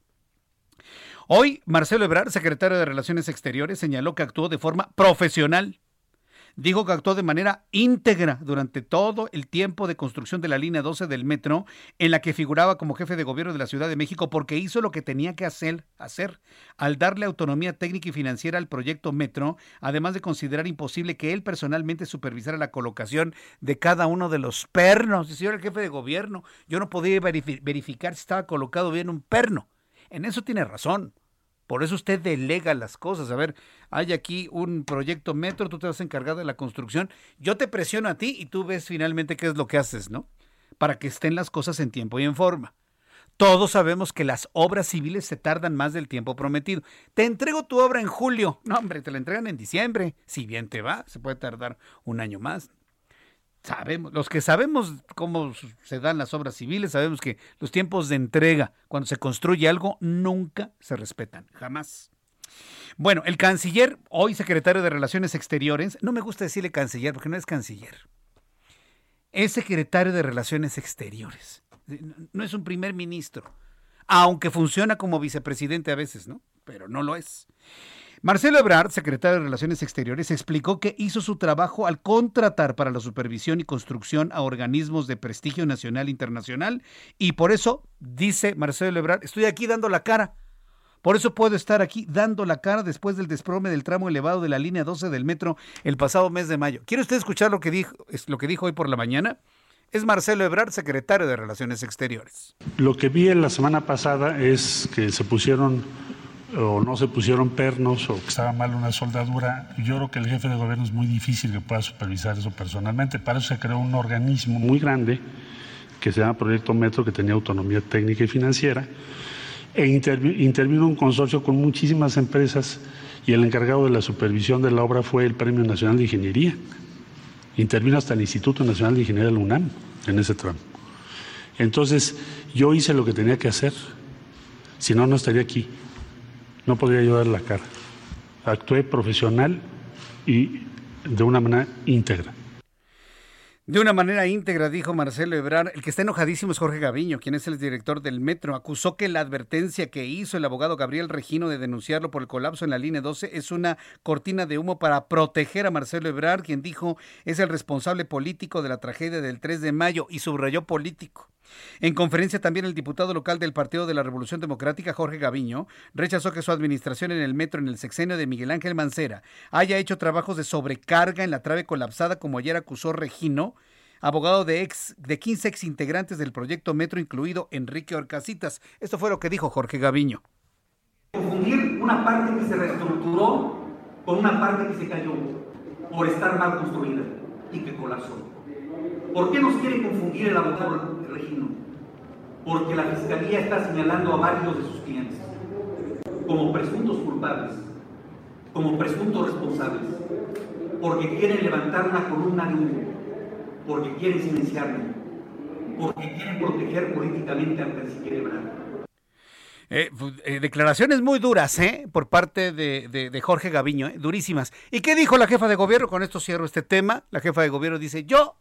Hoy, Marcelo Ebrard, secretario de Relaciones Exteriores, señaló que actuó de forma profesional dijo que actuó de manera íntegra durante todo el tiempo de construcción de la línea 12 del metro, en la que figuraba como jefe de gobierno de la Ciudad de México, porque hizo lo que tenía que hacer, hacer al darle autonomía técnica y financiera al proyecto metro, además de considerar imposible que él personalmente supervisara la colocación de cada uno de los pernos. Si yo era el jefe de gobierno, yo no podía verificar si estaba colocado bien un perno. En eso tiene razón. Por eso usted delega las cosas. A ver, hay aquí un proyecto metro, tú te vas a encargar de la construcción. Yo te presiono a ti y tú ves finalmente qué es lo que haces, ¿no? Para que estén las cosas en tiempo y en forma. Todos sabemos que las obras civiles se tardan más del tiempo prometido. Te entrego tu obra en julio. No, hombre, te la entregan en diciembre. Si bien te va, se puede tardar un año más sabemos, los que sabemos cómo se dan las obras civiles, sabemos que los tiempos de entrega cuando se construye algo nunca se respetan, jamás. Bueno, el canciller, hoy secretario de Relaciones Exteriores, no me gusta decirle canciller porque no es canciller, es secretario de Relaciones Exteriores, no es un primer ministro, aunque funciona como vicepresidente a veces, ¿no? Pero no lo es. Marcelo Ebrard, secretario de Relaciones Exteriores, explicó que hizo su trabajo al contratar para la supervisión y construcción a organismos de prestigio nacional e internacional y por eso, dice Marcelo Ebrard, estoy aquí dando la cara. Por eso puedo estar aquí dando la cara después del desplome del tramo elevado de la línea 12 del metro el pasado mes de mayo. ¿Quiere usted escuchar lo que dijo, lo que dijo hoy por la mañana? Es Marcelo Ebrard, secretario de Relaciones Exteriores. Lo que vi en la semana pasada es que se pusieron o no se pusieron pernos o que estaba mal una soldadura, yo creo que el jefe de gobierno es muy difícil que pueda supervisar eso personalmente. Para eso se creó un organismo muy grande que se llama Proyecto Metro, que tenía autonomía técnica y financiera, e intervino un consorcio con muchísimas empresas y el encargado de la supervisión de la obra fue el Premio Nacional de Ingeniería. Intervino hasta el Instituto Nacional de Ingeniería de la UNAM en ese tramo. Entonces, yo hice lo que tenía que hacer, si no, no estaría aquí no podría yo dar la cara. Actué profesional y de una manera íntegra. De una manera íntegra, dijo Marcelo Ebrard. El que está enojadísimo es Jorge Gaviño, quien es el director del metro. Acusó que la advertencia que hizo el abogado Gabriel Regino de denunciarlo por el colapso en la línea 12 es una cortina de humo para proteger a Marcelo Ebrard, quien dijo es el responsable político de la tragedia del 3 de mayo y subrayó político. En conferencia también el diputado local del Partido de la Revolución Democrática, Jorge Gaviño, rechazó que su administración en el metro en el sexenio de Miguel Ángel Mancera haya hecho trabajos de sobrecarga en la trave colapsada como ayer acusó Regino, abogado de, ex, de 15 ex integrantes del proyecto Metro, incluido Enrique Orcasitas. Esto fue lo que dijo Jorge Gaviño. Confundir una parte que se reestructuró con una parte que se cayó por estar mal construida y que colapsó. ¿Por qué nos quiere confundir el abogado Regino? Porque la Fiscalía está señalando a varios de sus clientes como presuntos culpables, como presuntos responsables, porque quieren levantar una columna de humo, porque quieren silenciarme, porque quieren proteger políticamente al canciller. Eh, eh, declaraciones muy duras, ¿eh? Por parte de, Jorge Gaviño, ¿eh? durísimas. ¿Y qué dijo la jefa de gobierno? Con esto cierro este tema. La jefa de gobierno dice, yo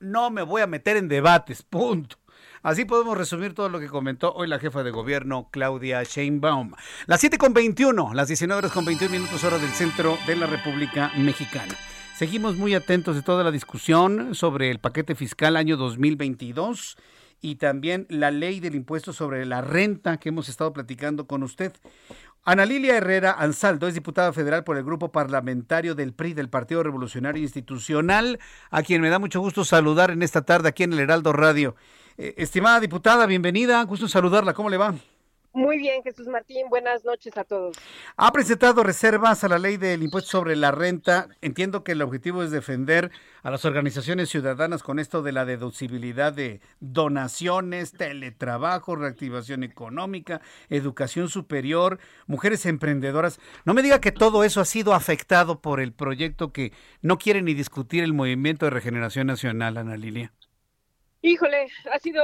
no me voy a meter en debates, punto. Así podemos resumir todo lo que comentó hoy la jefa de gobierno, Claudia Sheinbaum. Las 7 con 21, las 19 horas con 21 minutos hora del centro de la República Mexicana. Seguimos muy atentos de toda la discusión sobre el paquete fiscal año 2022 y también la ley del impuesto sobre la renta que hemos estado platicando con usted. Ana Lilia Herrera Ansaldo es diputada federal por el grupo parlamentario del PRI del Partido Revolucionario Institucional, a quien me da mucho gusto saludar en esta tarde aquí en el Heraldo Radio. Eh, estimada diputada, bienvenida, gusto saludarla, ¿cómo le va? Muy bien, Jesús Martín, buenas noches a todos. Ha presentado reservas a la ley del impuesto sobre la renta. Entiendo que el objetivo es defender a las organizaciones ciudadanas con esto de la deducibilidad de donaciones, teletrabajo, reactivación económica, educación superior, mujeres emprendedoras. No me diga que todo eso ha sido afectado por el proyecto que no quiere ni discutir el Movimiento de Regeneración Nacional, Ana Lilia. Híjole, ha sido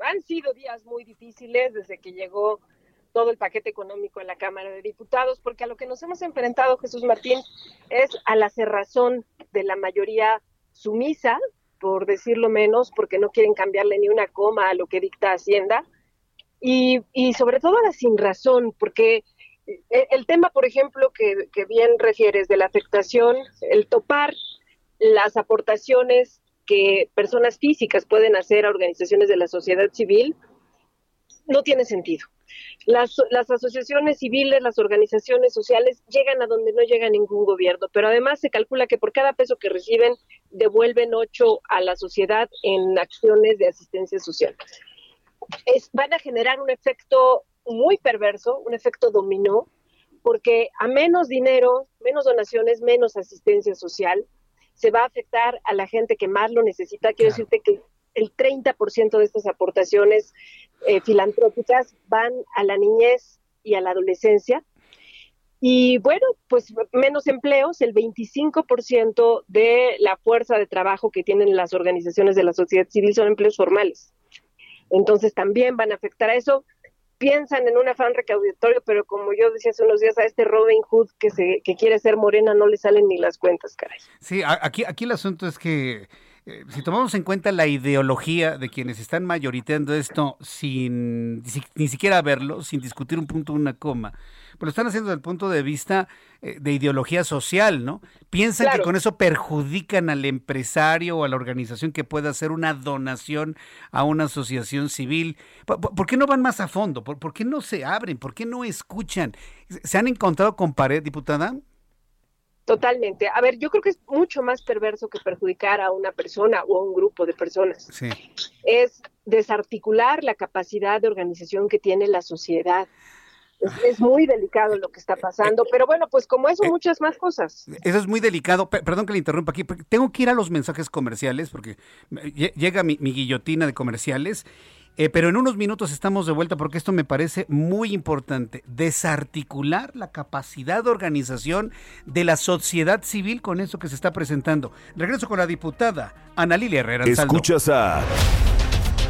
han sido días muy difíciles desde que llegó todo el paquete económico en la Cámara de Diputados, porque a lo que nos hemos enfrentado, Jesús Martín, es a la cerrazón de la mayoría sumisa, por decirlo menos, porque no quieren cambiarle ni una coma a lo que dicta Hacienda, y, y sobre todo a la sin razón, porque el, tema, por ejemplo, que, que bien refieres de la afectación, el topar las aportaciones que personas físicas pueden hacer a organizaciones de la sociedad civil, no tiene sentido. Las, las, asociaciones civiles, las organizaciones sociales llegan a donde no llega ningún gobierno, pero además se calcula que por cada peso que reciben devuelven ocho a la sociedad en acciones de asistencia social. Es, van a generar un efecto muy perverso, un efecto dominó, porque a menos dinero, menos donaciones, menos asistencia social, se va a afectar a la gente que más lo necesita. Quiero decirte que el 30% de estas aportaciones eh, filantrópicas van a la niñez y a la adolescencia. Y bueno, pues menos empleos, el 25% de la fuerza de trabajo que tienen las organizaciones de la sociedad civil son empleos formales. Entonces también van a afectar a eso piensan en un afán recaudatorio, pero como yo decía hace unos días, a este Robin Hood que, se, que quiere ser morena no le salen ni las cuentas, caray. Sí, aquí, aquí el asunto es que eh, si tomamos en cuenta la ideología de quienes están mayoriteando esto sin ni siquiera verlo, sin discutir un punto, una coma, pues lo están haciendo desde el punto de vista eh, de ideología social, ¿no? Piensan que con eso perjudican al empresario o a la organización que pueda hacer una donación a una asociación civil. ¿Por, qué no van más a fondo? ¿Por, qué no se abren? ¿Por qué no escuchan? ¿Se han encontrado con pared, diputada? Totalmente. A ver, yo creo que es mucho más perverso que perjudicar a una persona o a un grupo de personas. Sí. Es desarticular la capacidad de organización que tiene la sociedad. Es, muy delicado lo que está pasando, pero bueno, pues como eso, eh, muchas más cosas. Eso es muy delicado. Perdón que le interrumpa aquí, tengo que ir a los mensajes comerciales porque llega mi, guillotina de comerciales. Eh, pero en unos minutos estamos de vuelta porque esto me parece muy importante. Desarticular la capacidad de organización de la sociedad civil con eso que se está presentando. Regreso con la diputada Ana Lilia Herrera. Escuchas a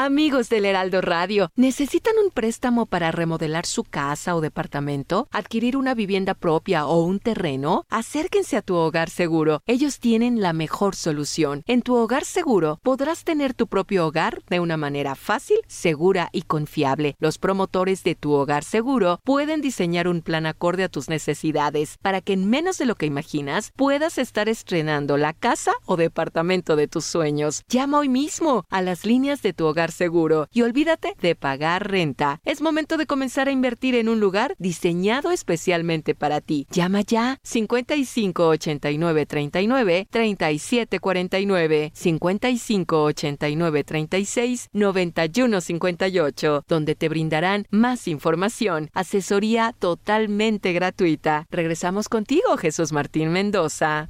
Amigos del Heraldo Radio, ¿necesitan un préstamo para remodelar su casa o departamento? ¿Adquirir una vivienda propia o un terreno? Acérquense a tu hogar seguro. Ellos tienen la mejor solución. En tu hogar seguro podrás tener tu propio hogar de una manera fácil, segura y confiable. Los promotores de tu hogar seguro pueden diseñar un plan acorde a tus necesidades para que en menos de lo que imaginas puedas estar estrenando la casa o departamento de tus sueños. Llama hoy mismo a las líneas de tu hogar seguro y olvídate de pagar renta. Es momento de comenzar a invertir en un lugar diseñado especialmente para ti. Llama ya 55 89 39 37 49 55 89 36 91 58 donde te brindarán más información, asesoría totalmente gratuita. Regresamos contigo, Jesús Martín Mendoza.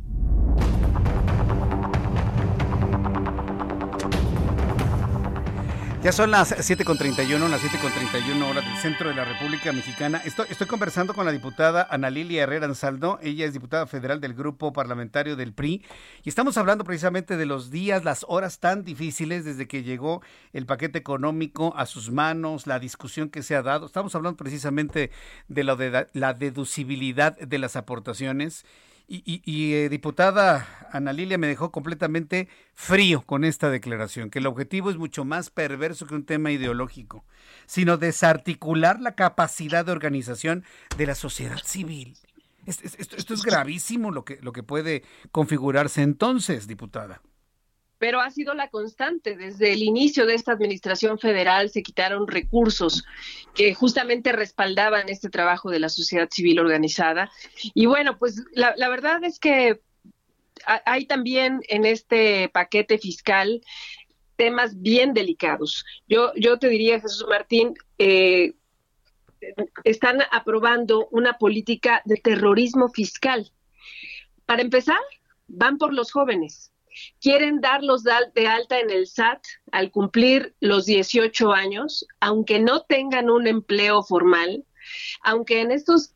Ya son las 7.31, las 7.31 horas del centro de la República Mexicana. Estoy, estoy conversando con la diputada Ana Lilia Herrera Ansaldo. Ella es diputada federal del grupo parlamentario del PRI. Y estamos hablando precisamente de los días, las horas tan difíciles desde que llegó el paquete económico a sus manos, la discusión que se ha dado. Estamos hablando precisamente de, la deducibilidad de las aportaciones y, eh, diputada Ana Lilia me dejó completamente frío con esta declaración, que el objetivo es mucho más perverso que un tema ideológico, sino desarticular la capacidad de organización de la sociedad civil. Esto, esto es gravísimo lo que, lo que puede configurarse entonces, diputada pero ha sido la constante. Desde el inicio de esta administración federal se quitaron recursos que justamente respaldaban este trabajo de la sociedad civil organizada. Y bueno, pues la, verdad es que hay también en este paquete fiscal temas bien delicados. Yo, yo te diría, Jesús Martín, eh, están aprobando una política de terrorismo fiscal. Para empezar, van por los jóvenes quieren darlos de alta en el SAT al cumplir los 18 años, aunque no tengan un empleo formal, aunque en estos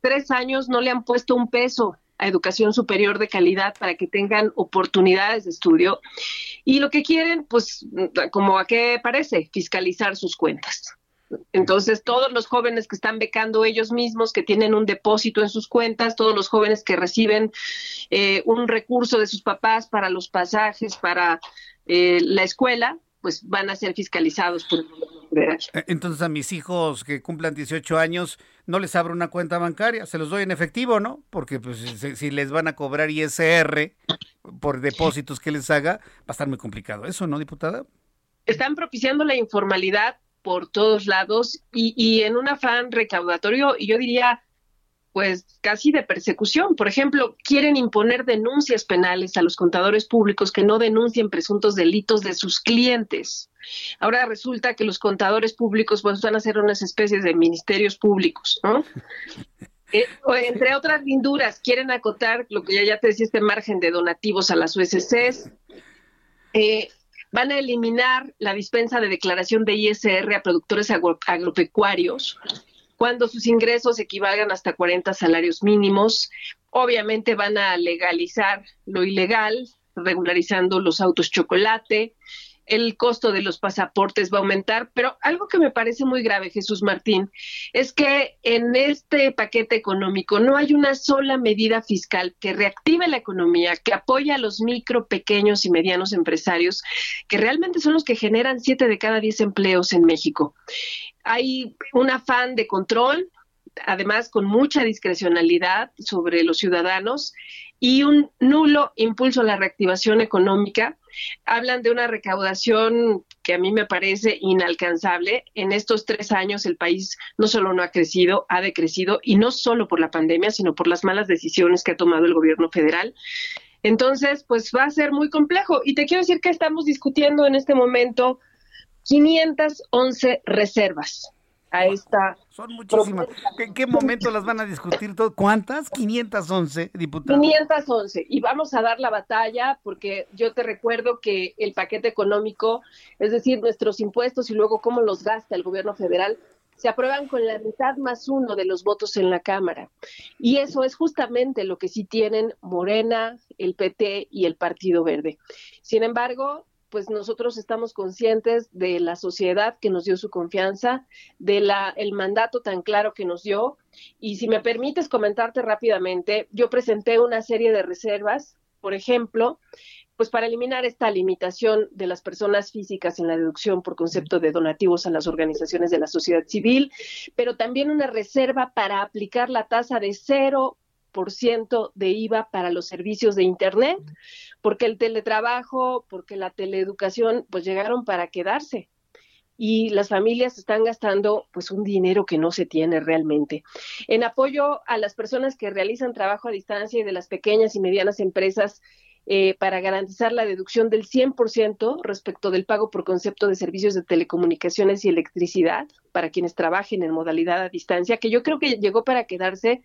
tres años no le han puesto un peso a educación superior de calidad para que tengan oportunidades de estudio. Y lo que quieren, pues, como a qué parece, fiscalizar sus cuentas. Entonces, todos los jóvenes que están becando ellos mismos, que tienen un depósito en sus cuentas, todos los jóvenes que reciben eh, un recurso de sus papás para los pasajes, para eh, la escuela, pues van a ser fiscalizados por el gobierno federal. Eh, entonces, a mis hijos que cumplan 18 años, no les abro una cuenta bancaria, se los doy en efectivo, ¿no? Porque pues, si les van a cobrar ISR por depósitos que les haga, va a estar muy complicado. ¿Eso no, diputada? Están propiciando la informalidad por todos lados y, y en un afán recaudatorio, y yo diría, pues casi de persecución. Por ejemplo, quieren imponer denuncias penales a los contadores públicos que no denuncien presuntos delitos de sus clientes. Ahora resulta que los contadores públicos pues, van a ser unas especies de ministerios públicos, ¿no? (laughs) Eh, entre otras linduras, quieren acotar lo que ya, ya te decía, este margen de donativos a las USCs. Eh, van a eliminar la dispensa de declaración de ISR a productores agropecuarios cuando sus ingresos equivalgan hasta 40 salarios mínimos. Obviamente van a legalizar lo ilegal, regularizando los autos chocolate, el costo de los pasaportes va a aumentar, pero algo que me parece muy grave, Jesús Martín, es que en este paquete económico no hay una sola medida fiscal que reactive la economía, que apoye a los micro, pequeños y medianos empresarios, que realmente son los que generan siete de cada diez empleos en México. Hay un afán de control, además con mucha discrecionalidad sobre los ciudadanos y un nulo impulso a la reactivación económica. Hablan de una recaudación que a mí me parece inalcanzable. En estos tres años el país no solo no ha crecido, ha decrecido, y no solo por la pandemia, sino por las malas decisiones que ha tomado el gobierno federal. Entonces, pues va a ser muy complejo. Y te quiero decir que estamos discutiendo en este momento 511 reservas a esta. Son muchísimas. ¿En qué momento las van a discutir? Todo? ¿Cuántas? 511, diputados. 511. Y vamos a dar la batalla porque yo te recuerdo que el paquete económico, es decir, nuestros impuestos y luego cómo los gasta el gobierno federal, se aprueban con la mitad más uno de los votos en la Cámara. Y eso es justamente lo que sí tienen Morena, el PT y el Partido Verde. Sin embargo, pues nosotros estamos conscientes de la sociedad que nos dio su confianza, de la el mandato tan claro que nos dio. Y si me permites comentarte rápidamente, yo presenté una serie de reservas, por ejemplo, pues para eliminar esta limitación de las personas físicas en la deducción por concepto de donativos a las organizaciones de la sociedad civil, pero también una reserva para aplicar la tasa de cero ciento de IVA para los servicios de Internet, porque el teletrabajo, porque la teleeducación, pues llegaron para quedarse y las familias están gastando pues un dinero que no se tiene realmente. En apoyo a las personas que realizan trabajo a distancia y de las pequeñas y medianas empresas eh, para garantizar la deducción del 100% respecto del pago por concepto de servicios de telecomunicaciones y electricidad para quienes trabajen en modalidad a distancia, que yo creo que llegó para quedarse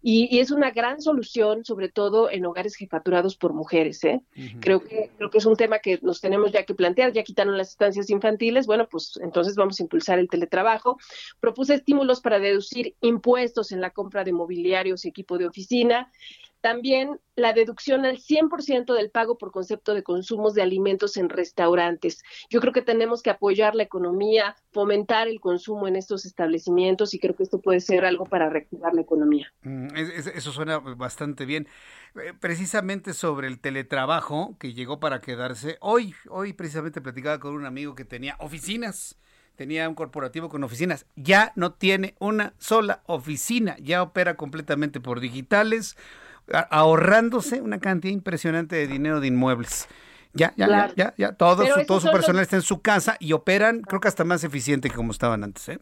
y, es una gran solución, sobre todo en hogares jefaturados por mujeres. ¿eh? creo, que, creo que es un tema que nos tenemos ya que plantear. Ya quitaron las estancias infantiles, bueno, pues entonces vamos a impulsar el teletrabajo. Propuse estímulos para deducir impuestos en la compra de mobiliarios y equipo de oficina. También la deducción al 100% del pago por concepto de consumos de alimentos en restaurantes. Yo creo que tenemos que apoyar la economía, fomentar el consumo en estos establecimientos y creo que esto puede ser algo para reactivar la economía. Mm, eso suena bastante bien. Eh, precisamente sobre el teletrabajo que llegó para quedarse. Hoy, hoy precisamente platicaba con un amigo que tenía oficinas tenía un corporativo con oficinas, ya no tiene una sola oficina, ya opera completamente por digitales, ahorrándose una cantidad impresionante de dinero de inmuebles. Ya, ya, ya, ya, todo, su, todo su personal está en su casa y operan, creo que hasta más eficiente que como estaban antes, ¿eh?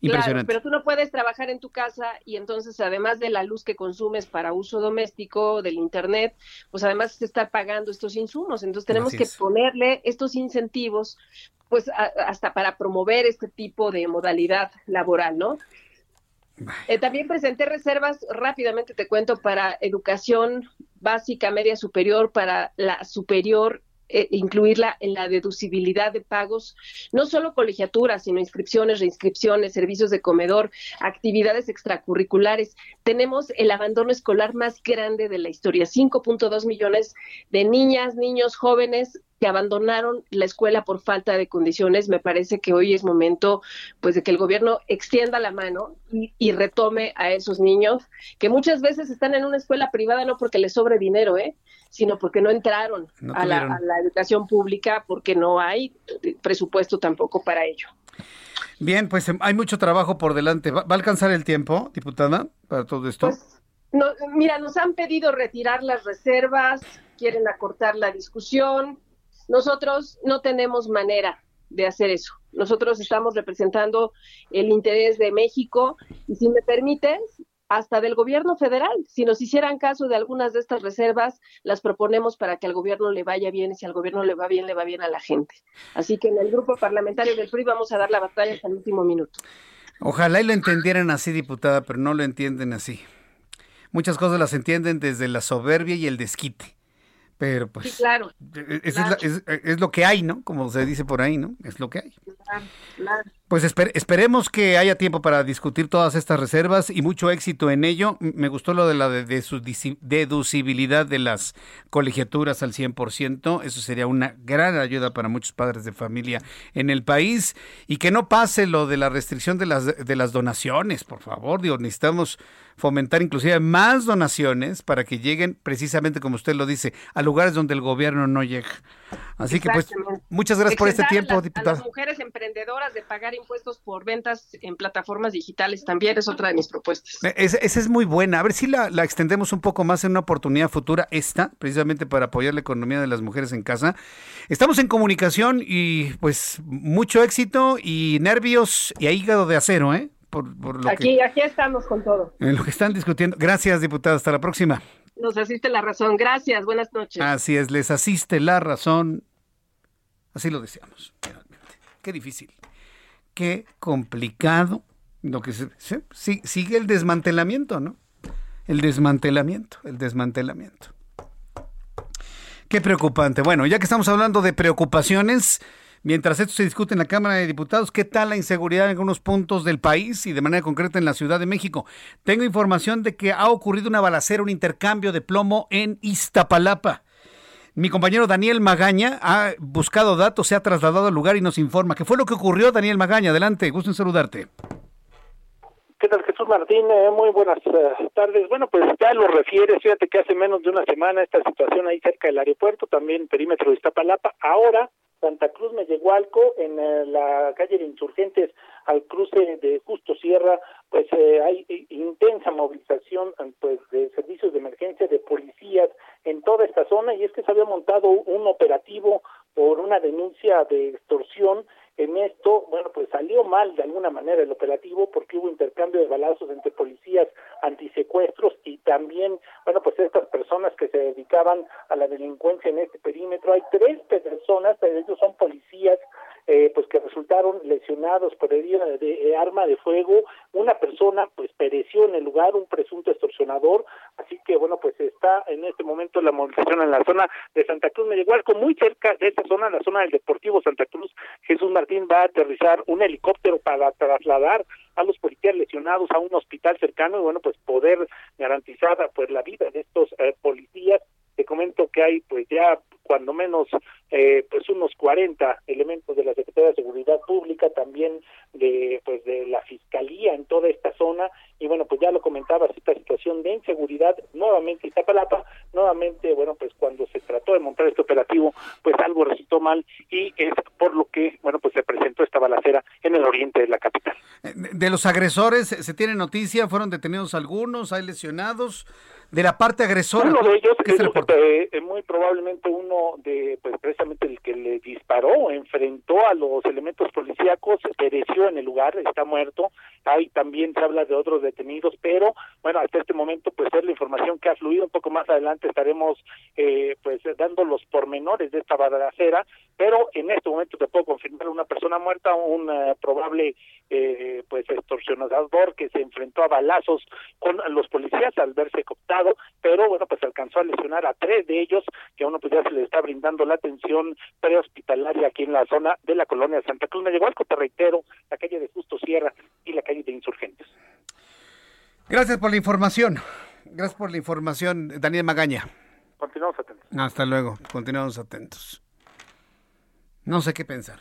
Impresionante. pero tú no puedes trabajar en tu casa y entonces además de la luz que consumes para uso doméstico, del internet, pues además se está pagando estos insumos. Entonces tenemos que ponerle estos incentivos, pues hasta para promover este tipo de modalidad laboral, ¿no? Eh, también presenté reservas, rápidamente te cuento, para educación básica, media superior, para la superior eh, incluirla en la deducibilidad de pagos, no solo colegiaturas, sino inscripciones, reinscripciones, servicios de comedor, actividades extracurriculares. Tenemos el abandono escolar más grande de la historia, 5.2 millones de niñas, niños, jóvenes que abandonaron la escuela por falta de condiciones. Me parece que hoy es momento pues de que el gobierno extienda la mano y, retome a esos niños que muchas veces están en una escuela privada no porque les sobre dinero, ¿eh? sino porque no entraron a, la, educación pública porque no hay presupuesto tampoco para ello. Bien, pues em, hay mucho trabajo por delante. ¿Va, a alcanzar el tiempo, diputada, para todo esto? Pues, no, mira, nos han pedido retirar las reservas, quieren acortar la discusión, nosotros no tenemos manera de hacer eso. Nosotros estamos representando el interés de México y si me permites, hasta del gobierno federal. Si nos hicieran caso de algunas de estas reservas, las proponemos para que al gobierno le vaya bien y si al gobierno le va bien, le va bien a la gente. Así que en el grupo parlamentario del PRI vamos a dar la batalla hasta el último minuto. Ojalá y lo entendieran así, diputada, pero no lo entienden así. Muchas cosas las entienden desde la soberbia y el desquite. Pero pues. claro. E, e, es, lo que hay, ¿no? Como se dice por ahí, ¿no? Es lo que hay. Claro, pues esperemos que haya tiempo para discutir todas estas reservas y mucho éxito en ello. Me gustó lo de la de, su deducibilidad de las colegiaturas al 100%. Eso sería una gran ayuda para muchos padres de familia en el país. Y que no pase lo de la restricción de las, de las donaciones, por favor. Digo, necesitamos fomentar inclusive más donaciones para que lleguen precisamente como usted lo dice a lugares donde el gobierno no llega. Así que pues muchas gracias por este tiempo, diputada. A las mujeres emprendedoras de pagar impuestos por ventas en plataformas digitales también es otra de mis propuestas. E, esa, es muy buena. A ver si la, extendemos un poco más en una oportunidad futura, esta, precisamente para apoyar la economía de las mujeres en casa. Estamos en comunicación y pues mucho éxito y nervios y hígado de acero, ¿eh? aquí, aquí estamos con todo. En lo que están discutiendo. Gracias, diputada. Hasta la próxima. Nos asiste la razón. Gracias. Buenas noches. Así es, les asiste la razón. Así lo deseamos, realmente. Qué difícil qué complicado lo que sigue el desmantelamiento, ¿no? El desmantelamiento, el desmantelamiento. Qué preocupante. Bueno, ya que estamos hablando de preocupaciones, mientras esto se discute en la Cámara de Diputados, ¿qué tal la inseguridad en algunos puntos del país y de manera concreta en la Ciudad de México? Tengo información de que ha ocurrido una balacera, un intercambio de plomo en Iztapalapa. Mi compañero Daniel Magaña ha buscado datos, se ha trasladado al lugar y nos informa. ¿Qué fue lo que ocurrió, Daniel Magaña? Adelante, gusto en saludarte. ¿Qué tal, Jesús Martín? Eh, muy buenas eh, tardes. Bueno, pues ya lo refieres, fíjate que hace menos de una semana esta situación ahí cerca del aeropuerto, también perímetro de Iztapalapa. Ahora, Santa Cruz Mellehualco, en eh, la calle de Insurgentes, al cruce de Justo Sierra, pues hay intensa movilización pues de servicios de emergencia, de policías, en toda esta zona y es que se había montado un operativo por una denuncia de extorsión. En esto, bueno, pues salió mal de alguna manera el operativo porque hubo intercambio de balazos entre policías antisecuestros secuestros y también, bueno, pues estas personas que se dedicaban a la delincuencia en este perímetro. Hay tres personas, ellos son policías eh, pues que resultaron lesionados por herida de, arma de fuego. Una persona pues pereció en el lugar, un presunto extorsionador. Así que bueno, pues está en este momento la movilización en la zona de Santa Cruz Medigualco, muy cerca de esta zona, la zona del Deportivo Santa Cruz. Jesús Martín va a aterrizar un helicóptero para trasladar a los policías lesionados a un hospital cercano y bueno, pues poder garantizar pues la vida de estos eh, policías te comento que hay pues ya cuando menos eh, pues unos 40 elementos de la Secretaría de Seguridad Pública, también de pues de la Fiscalía en toda esta zona. Y bueno pues ya lo comentabas esta situación de inseguridad nuevamente Iztapalapa, nuevamente bueno pues cuando se trató de montar este operativo pues algo resultó mal y es por lo que bueno pues se presentó esta balacera en el oriente de la capital. Eh, de los agresores se tiene noticia, fueron detenidos algunos, hay lesionados de la parte agresora. Uno de ellos es eh, eh, muy probablemente uno de, pues precisamente el que le disparó, enfrentó a los elementos policíacos, pereció en el lugar, está muerto. Ahí también se habla de otros detenidos, pero bueno, hasta este momento pues es la información que ha fluido. Un poco más adelante estaremos eh, pues dando los pormenores de esta balacera, pero en este momento te puedo confirmar una persona muerta, un probable pues extorsionador que se enfrentó a balazos con los policías al verse cooptado pero bueno, pues alcanzó a lesionar a tres de ellos, que a uno pues ya se le está brindando la atención prehospitalaria aquí en la zona de la colonia de Santa Cruz. Me llegó algo, te reitero, la calle de Justo Sierra y la calle de Insurgentes. Gracias por la información. Gracias por la información, Daniel Magaña. Continuamos atentos. Hasta luego, continuamos atentos. No sé qué pensar.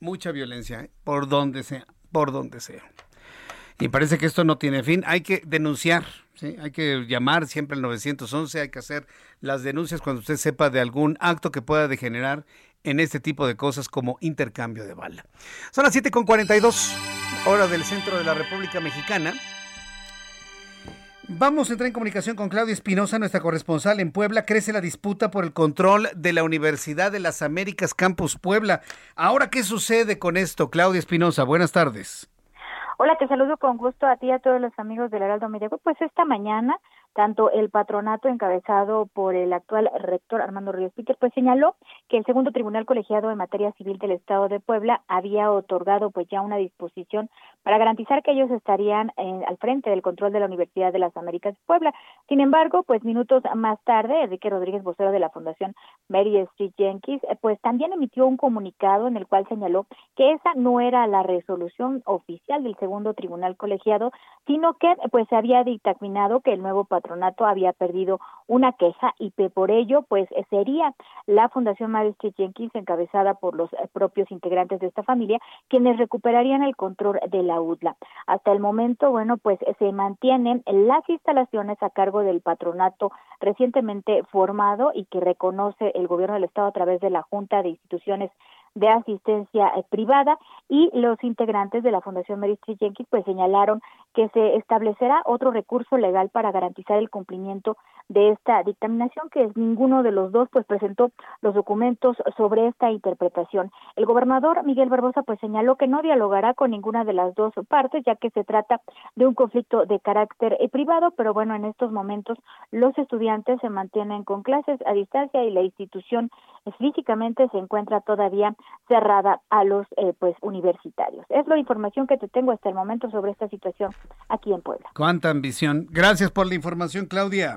Mucha violencia, ¿eh? por donde sea, por donde sea. Y parece que esto no tiene fin. Hay que denunciar, hay que llamar siempre al 911, hay que hacer las denuncias cuando usted sepa de algún acto que pueda degenerar en este tipo de cosas como intercambio de bala. Son las 7.42, hora del centro de la República Mexicana. Vamos a entrar en comunicación con Claudia Espinosa, nuestra corresponsal en Puebla. Crece la disputa por el control de la Universidad de las Américas Campus Puebla. Ahora, ¿qué sucede con esto? Claudia Espinosa, buenas tardes. Hola, te saludo con gusto a ti y a todos los amigos del Heraldo Media. Pues esta mañana tanto el patronato encabezado por el actual rector Armando Ríos Peter pues señaló que el segundo tribunal colegiado en materia civil del Estado de Puebla había otorgado pues ya una disposición para garantizar que ellos estarían al frente del control de la Universidad de las Américas de Puebla. Sin embargo, pues minutos más tarde, Enrique Rodríguez, vocero de la Fundación Mary Street Jenkins, eh, pues también emitió un comunicado en el cual señaló que esa no era la resolución oficial del segundo tribunal colegiado, sino que pues se había dictaminado que el nuevo patronato había perdido una queja y que por ello pues sería la Fundación Mary Street Jenkins encabezada por los eh, propios integrantes de esta familia quienes recuperarían el control de Hasta el momento, bueno, pues se mantienen las instalaciones a cargo del patronato recientemente formado y que reconoce el gobierno del estado a través de la Junta de Instituciones de asistencia eh, privada y los integrantes de la Fundación Mary Street Jenkins pues señalaron que se establecerá otro recurso legal para garantizar el cumplimiento de esta dictaminación que ninguno de los dos pues presentó los documentos sobre esta interpretación. El gobernador Miguel Barbosa pues señaló que no dialogará con ninguna de las dos partes ya que se trata de un conflicto de carácter eh, privado, pero bueno, en estos momentos los estudiantes se mantienen con clases a distancia y la institución eh, físicamente se encuentra todavía cerrada a los eh, pues universitarios. Es la información que te tengo hasta el momento sobre esta situación aquí en Puebla. Cuánta ambición. Gracias por la información, Claudia.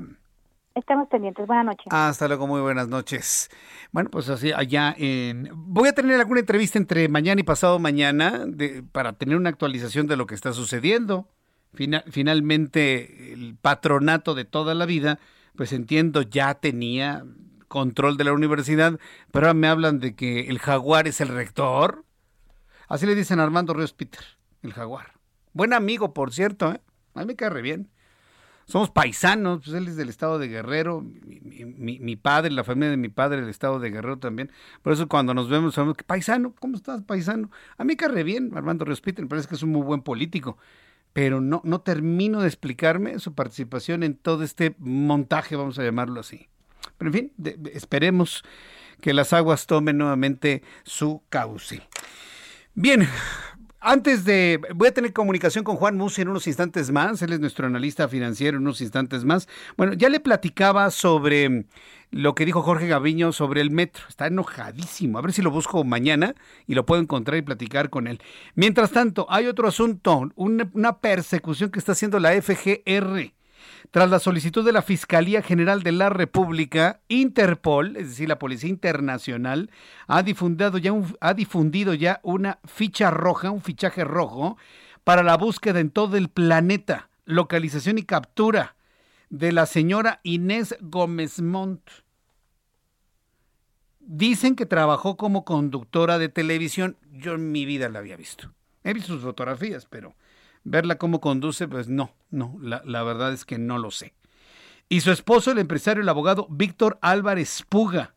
Estamos pendientes. Buenas noches. Hasta luego, muy buenas noches. Bueno, pues así allá en... Voy a tener alguna entrevista entre mañana y pasado mañana de, para tener una actualización de lo que está sucediendo. finalmente, el patronato de toda la vida, pues entiendo, ya tenía control de la universidad, pero ahora me hablan de que el jaguar es el rector. Así le dicen a Armando Ríos Peter, el jaguar. Buen amigo, por cierto, ¿eh? a mí me cae re bien. Somos paisanos, pues él es del estado de Guerrero, mi, padre, la familia de mi padre del estado de Guerrero también. Por eso cuando nos vemos, sabemos que paisano, ¿cómo estás, paisano? A mí me cae bien, Armando Ríos Peter, me parece que es un muy buen político pero no, no termino de explicarme su participación en todo este montaje, vamos a llamarlo así. Pero en fin, esperemos que las aguas tomen nuevamente su cauce. Bien, Antes de, voy a tener comunicación con Juan Musi en unos instantes más, él es nuestro analista financiero en unos instantes más. Bueno, ya le platicaba sobre lo que dijo Jorge Gaviño sobre el metro, está enojadísimo, a ver si lo busco mañana y lo puedo encontrar y platicar con él. Mientras tanto, hay otro asunto, una, una persecución que está haciendo la FGR tras la solicitud de la Fiscalía General de la República, Interpol, es decir, la Policía Internacional, ha difundido ya, una ficha roja, un fichaje rojo, para la búsqueda en todo el planeta, localización y captura de la señora Inés Gómez Montt. Dicen que trabajó como conductora de televisión. Yo en mi vida la había visto. He visto sus fotografías, pero verla cómo conduce, pues no, no, la, verdad es que no lo sé. Y su esposo, el empresario, el abogado Víctor Álvarez Puga,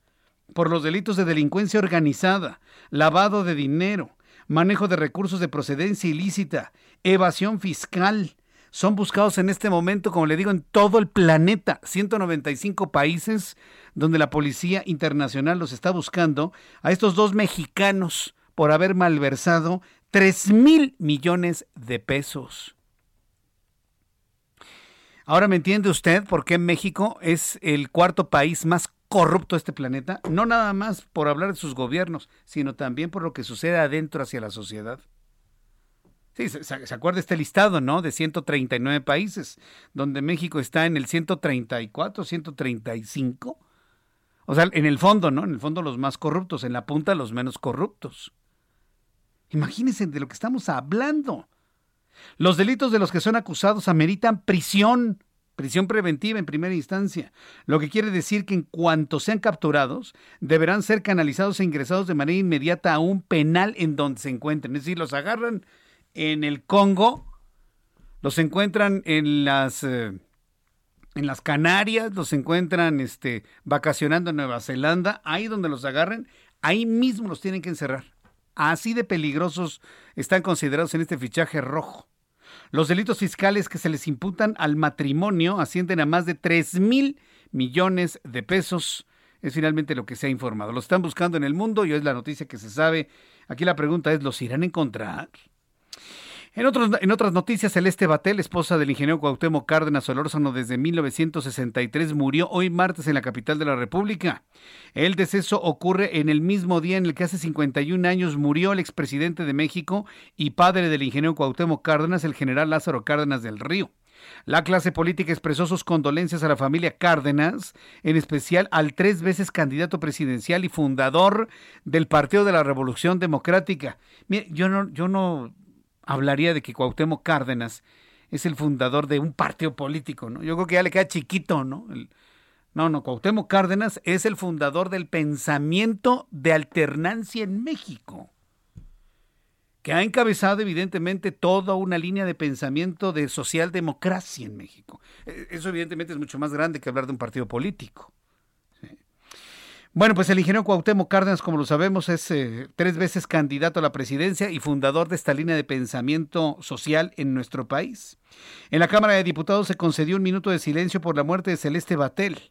por los delitos de delincuencia organizada, lavado de dinero, manejo de recursos de procedencia ilícita, evasión fiscal. Son buscados en este momento, como le digo, en todo el planeta, 195 países donde la Policía Internacional los está buscando a estos dos mexicanos por haber malversado 3 mil millones de pesos. Ahora me entiende usted por qué México es el cuarto país más corrupto de este planeta, no nada más por hablar de sus gobiernos, sino también por lo que sucede adentro hacia la sociedad. Sí, se, se, acuerda este listado, ¿no? De 139 países, donde México está en el 134, 135. O sea, en el fondo, ¿no? En el fondo los más corruptos, en la punta los menos corruptos. Imagínense de lo que estamos hablando. Los delitos de los que son acusados ameritan prisión, prisión preventiva en primera instancia, lo que quiere decir que en cuanto sean capturados, deberán ser canalizados e ingresados de manera inmediata a un penal en donde se encuentren. Es decir, los agarran en el Congo, los encuentran en las... Eh, en las Canarias, los encuentran este, vacacionando en Nueva Zelanda, ahí donde los agarren, ahí mismo los tienen que encerrar. Así de peligrosos están considerados en este fichaje rojo. Los delitos fiscales que se les imputan al matrimonio ascienden a más de 3 mil millones de pesos. Es finalmente lo que se ha informado. Lo están buscando en el mundo y es la noticia que se sabe. Aquí la pregunta es, ¿los irán a encontrar? En, otras noticias, Celeste Batel, esposa del ingeniero Cuauhtémoc Cárdenas Solórzano desde 1963, murió hoy martes en la capital de la República. El deceso ocurre en el mismo día en el que hace 51 años murió el expresidente de México y padre del ingeniero Cuauhtémoc Cárdenas, el general Lázaro Cárdenas del Río. La clase política expresó sus condolencias a la familia Cárdenas, en especial al tres veces candidato presidencial y fundador del Partido de la Revolución Democrática. Mire, yo no, yo no hablaría de que Cuauhtémoc Cárdenas es el fundador de un partido político, ¿no? Yo creo que ya le queda chiquito, ¿no? no, no, Cuauhtémoc Cárdenas es el fundador del pensamiento de alternancia en México, que ha encabezado evidentemente toda una línea de pensamiento de socialdemocracia en México. E, eso evidentemente es mucho más grande que hablar de un partido político. Bueno, pues el ingeniero Cuauhtémoc Cárdenas, como lo sabemos, es eh, tres veces candidato a la presidencia y fundador de esta línea de pensamiento social en nuestro país. En la Cámara de Diputados se concedió un minuto de silencio por la muerte de Celeste Batel.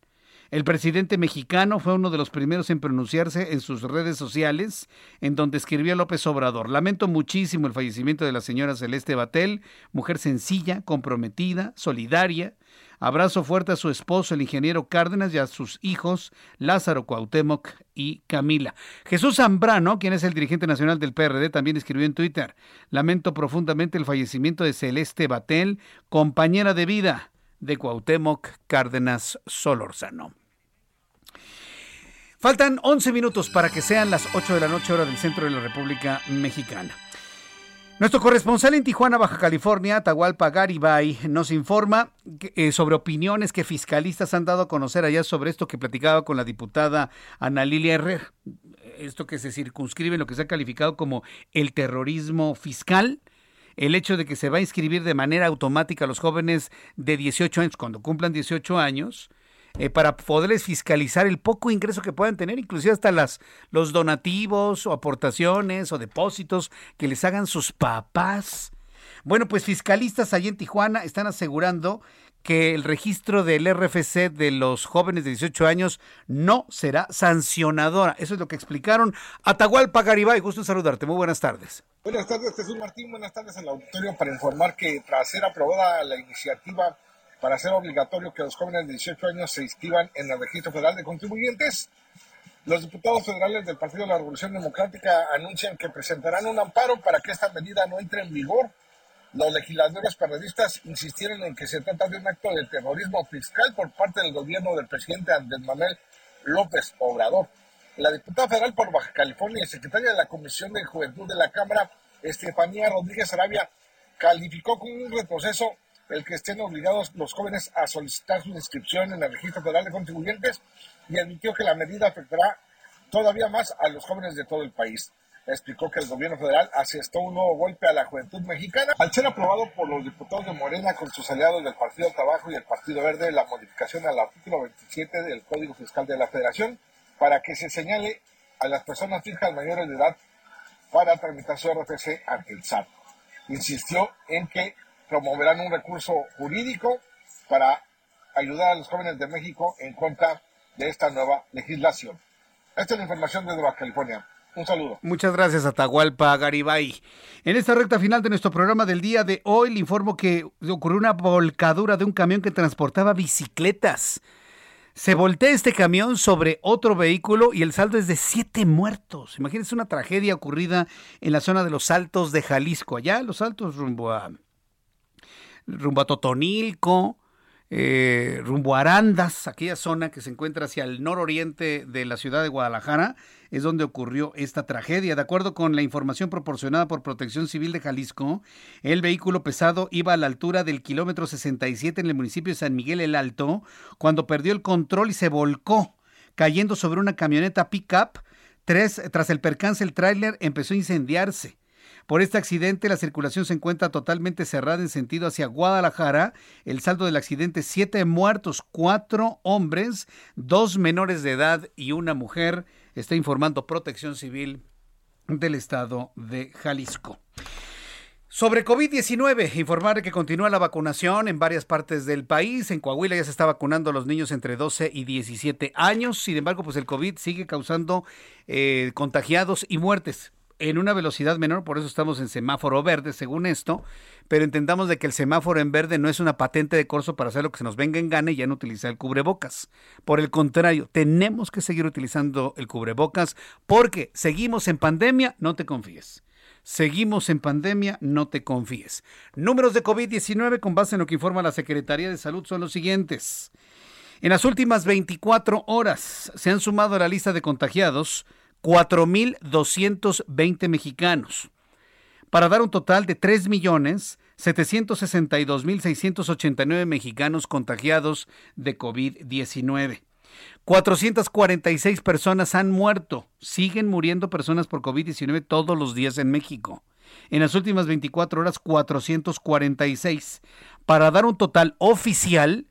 El presidente mexicano fue uno de los primeros en pronunciarse en sus redes sociales, en donde escribió López Obrador. Lamento muchísimo el fallecimiento de la señora Celeste Batel, mujer sencilla, comprometida, solidaria, Abrazo fuerte a su esposo, el ingeniero Cárdenas, y a sus hijos, Lázaro Cuauhtémoc y Camila. Jesús Zambrano, quien es el dirigente nacional del PRD, también escribió en Twitter, lamento profundamente el fallecimiento de Celeste Batel, compañera de vida de Cuauhtémoc Cárdenas Solórzano. Faltan 11 minutos para que sean las 8 de la noche hora del centro de la República Mexicana. Nuestro corresponsal en Tijuana, Baja California, Atahualpa Garibay, nos informa eh, sobre opiniones que fiscalistas han dado a conocer allá sobre esto que platicaba con la diputada Ana Lilia Herrera. Esto que se circunscribe en lo que se ha calificado como el terrorismo fiscal el hecho de que se va a inscribir de manera automática a los jóvenes de 18 años, cuando cumplan 18 años, eh, para poderles fiscalizar el poco ingreso que puedan tener, inclusive hasta las, los donativos o aportaciones o depósitos que les hagan sus papás. Bueno, pues fiscalistas allí en Tijuana están asegurando que el registro del RFC de los jóvenes de 18 años no será sancionadora. Eso es lo que explicaron. Atahualpa Garibay, gusto saludarte. Muy buenas tardes. Buenas tardes, Jesús Martín. Buenas tardes al auditorio para informar que tras ser aprobada la iniciativa para hacer obligatorio que los jóvenes de 18 años se inscriban en el Registro Federal de Contribuyentes, los diputados federales del Partido de la Revolución Democrática anuncian que presentarán un amparo para que esta medida no entre en vigor. Los legisladores periodistas insistieron en que se trata de un acto de terrorismo fiscal por parte del gobierno del presidente Andrés Manuel López Obrador. La diputada federal por Baja California y secretaria de la Comisión de Juventud de la Cámara, Estefanía Rodríguez Arabia, calificó como un retroceso el que estén obligados los jóvenes a solicitar su inscripción en el Registro Federal de Contribuyentes y admitió que la medida afectará todavía más a los jóvenes de todo el país. Explicó que el gobierno federal asestó un nuevo golpe a la juventud mexicana al ser aprobado por los diputados de Morena con sus aliados del Partido Trabajo y el Partido Verde la modificación al artículo 27 del Código Fiscal de la Federación para que se señale a las personas fijas mayores de edad para tramitar su RFC ante el SAT. Insistió en que promoverán un recurso jurídico para ayudar a los jóvenes de México en contra de esta nueva legislación. Esta es la información desde Baja California. Un saludo. Muchas gracias, Atahualpa Garibay. En esta recta final de nuestro programa del día de hoy, le informo que ocurrió una volcadura de un camión que transportaba bicicletas. Se voltea este camión sobre otro vehículo y el saldo es de siete muertos. Imagínense una tragedia ocurrida en la zona de los Altos de Jalisco, allá los Altos rumbo a rumbo a Totonilco, eh, rumbo Arandas, aquella zona que se encuentra hacia el nororiente de la ciudad de Guadalajara, es donde ocurrió esta tragedia. De acuerdo con la información proporcionada por Protección Civil de Jalisco, el vehículo pesado iba a la altura del kilómetro 67 en el municipio de San Miguel el Alto, cuando perdió el control y se volcó, cayendo sobre una camioneta pickup. Tres, tras el percance, el tráiler empezó a incendiarse. Por este accidente, la circulación se encuentra totalmente cerrada en sentido hacia Guadalajara. El saldo del accidente, siete muertos, cuatro hombres, dos menores de edad y una mujer, está informando Protección Civil del estado de Jalisco. Sobre COVID-19, informar que continúa la vacunación en varias partes del país. En Coahuila ya se está vacunando a los niños entre 12 y 17 años. Sin embargo, pues el COVID sigue causando eh, contagiados y muertes en una velocidad menor, por eso estamos en semáforo verde, según esto, pero entendamos de que el semáforo en verde no es una patente de corso para hacer lo que se nos venga en gana y ya no utilizar el cubrebocas. Por el contrario, tenemos que seguir utilizando el cubrebocas porque seguimos en pandemia, no te confíes. Seguimos en pandemia, no te confíes. Números de COVID-19 con base en lo que informa la Secretaría de Salud son los siguientes. En las últimas 24 horas se han sumado a la lista de contagiados 4.220 mexicanos, para dar un total de 3.762.689 mexicanos contagiados de COVID-19. 446 personas han muerto. Siguen muriendo personas por COVID-19 todos los días en México. En las últimas 24 horas, 446. Para dar un total oficial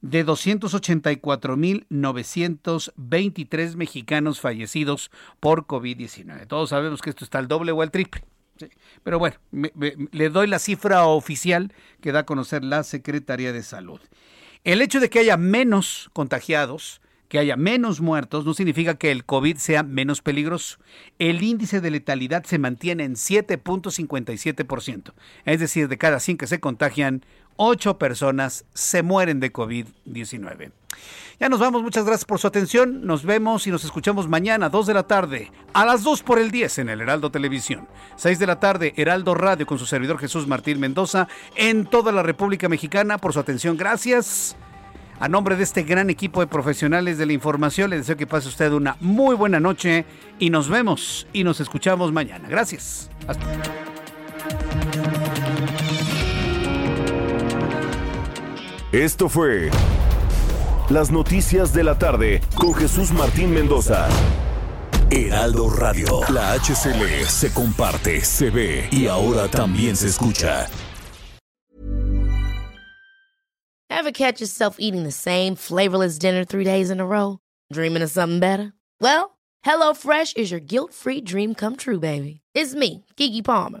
de 284.923 mexicanos fallecidos por COVID-19. Todos sabemos que esto está al doble o al triple. Pero bueno, le doy la cifra oficial que da a conocer la Secretaría de Salud. El hecho de que haya menos contagiados, que haya menos muertos, no significa que el COVID sea menos peligroso. El índice de letalidad se mantiene en 7.57%. Es decir, de cada 100 que se contagian, ocho personas se mueren de COVID-19. Ya nos vamos, muchas gracias por su atención. Nos vemos y nos escuchamos mañana, 2 de la tarde, a las 2 por el 10 en el Heraldo Televisión. 6 de la tarde, Heraldo Radio con su servidor Jesús Martín Mendoza en toda la República Mexicana por su atención. Gracias. A nombre de este gran equipo de profesionales de la información, le deseo que pase usted una muy buena noche y nos vemos y nos escuchamos mañana. Gracias. Hasta Esto fue Las Noticias de la Tarde con Jesús Martín Mendoza. Heraldo Radio. La HCL se comparte, se ve y ahora también se escucha. Ever catch yourself eating the same flavorless dinner three days in a row? Dreaming of something better? Well, HelloFresh is your guilt-free dream come true, baby. It's me, Kiki Palmer.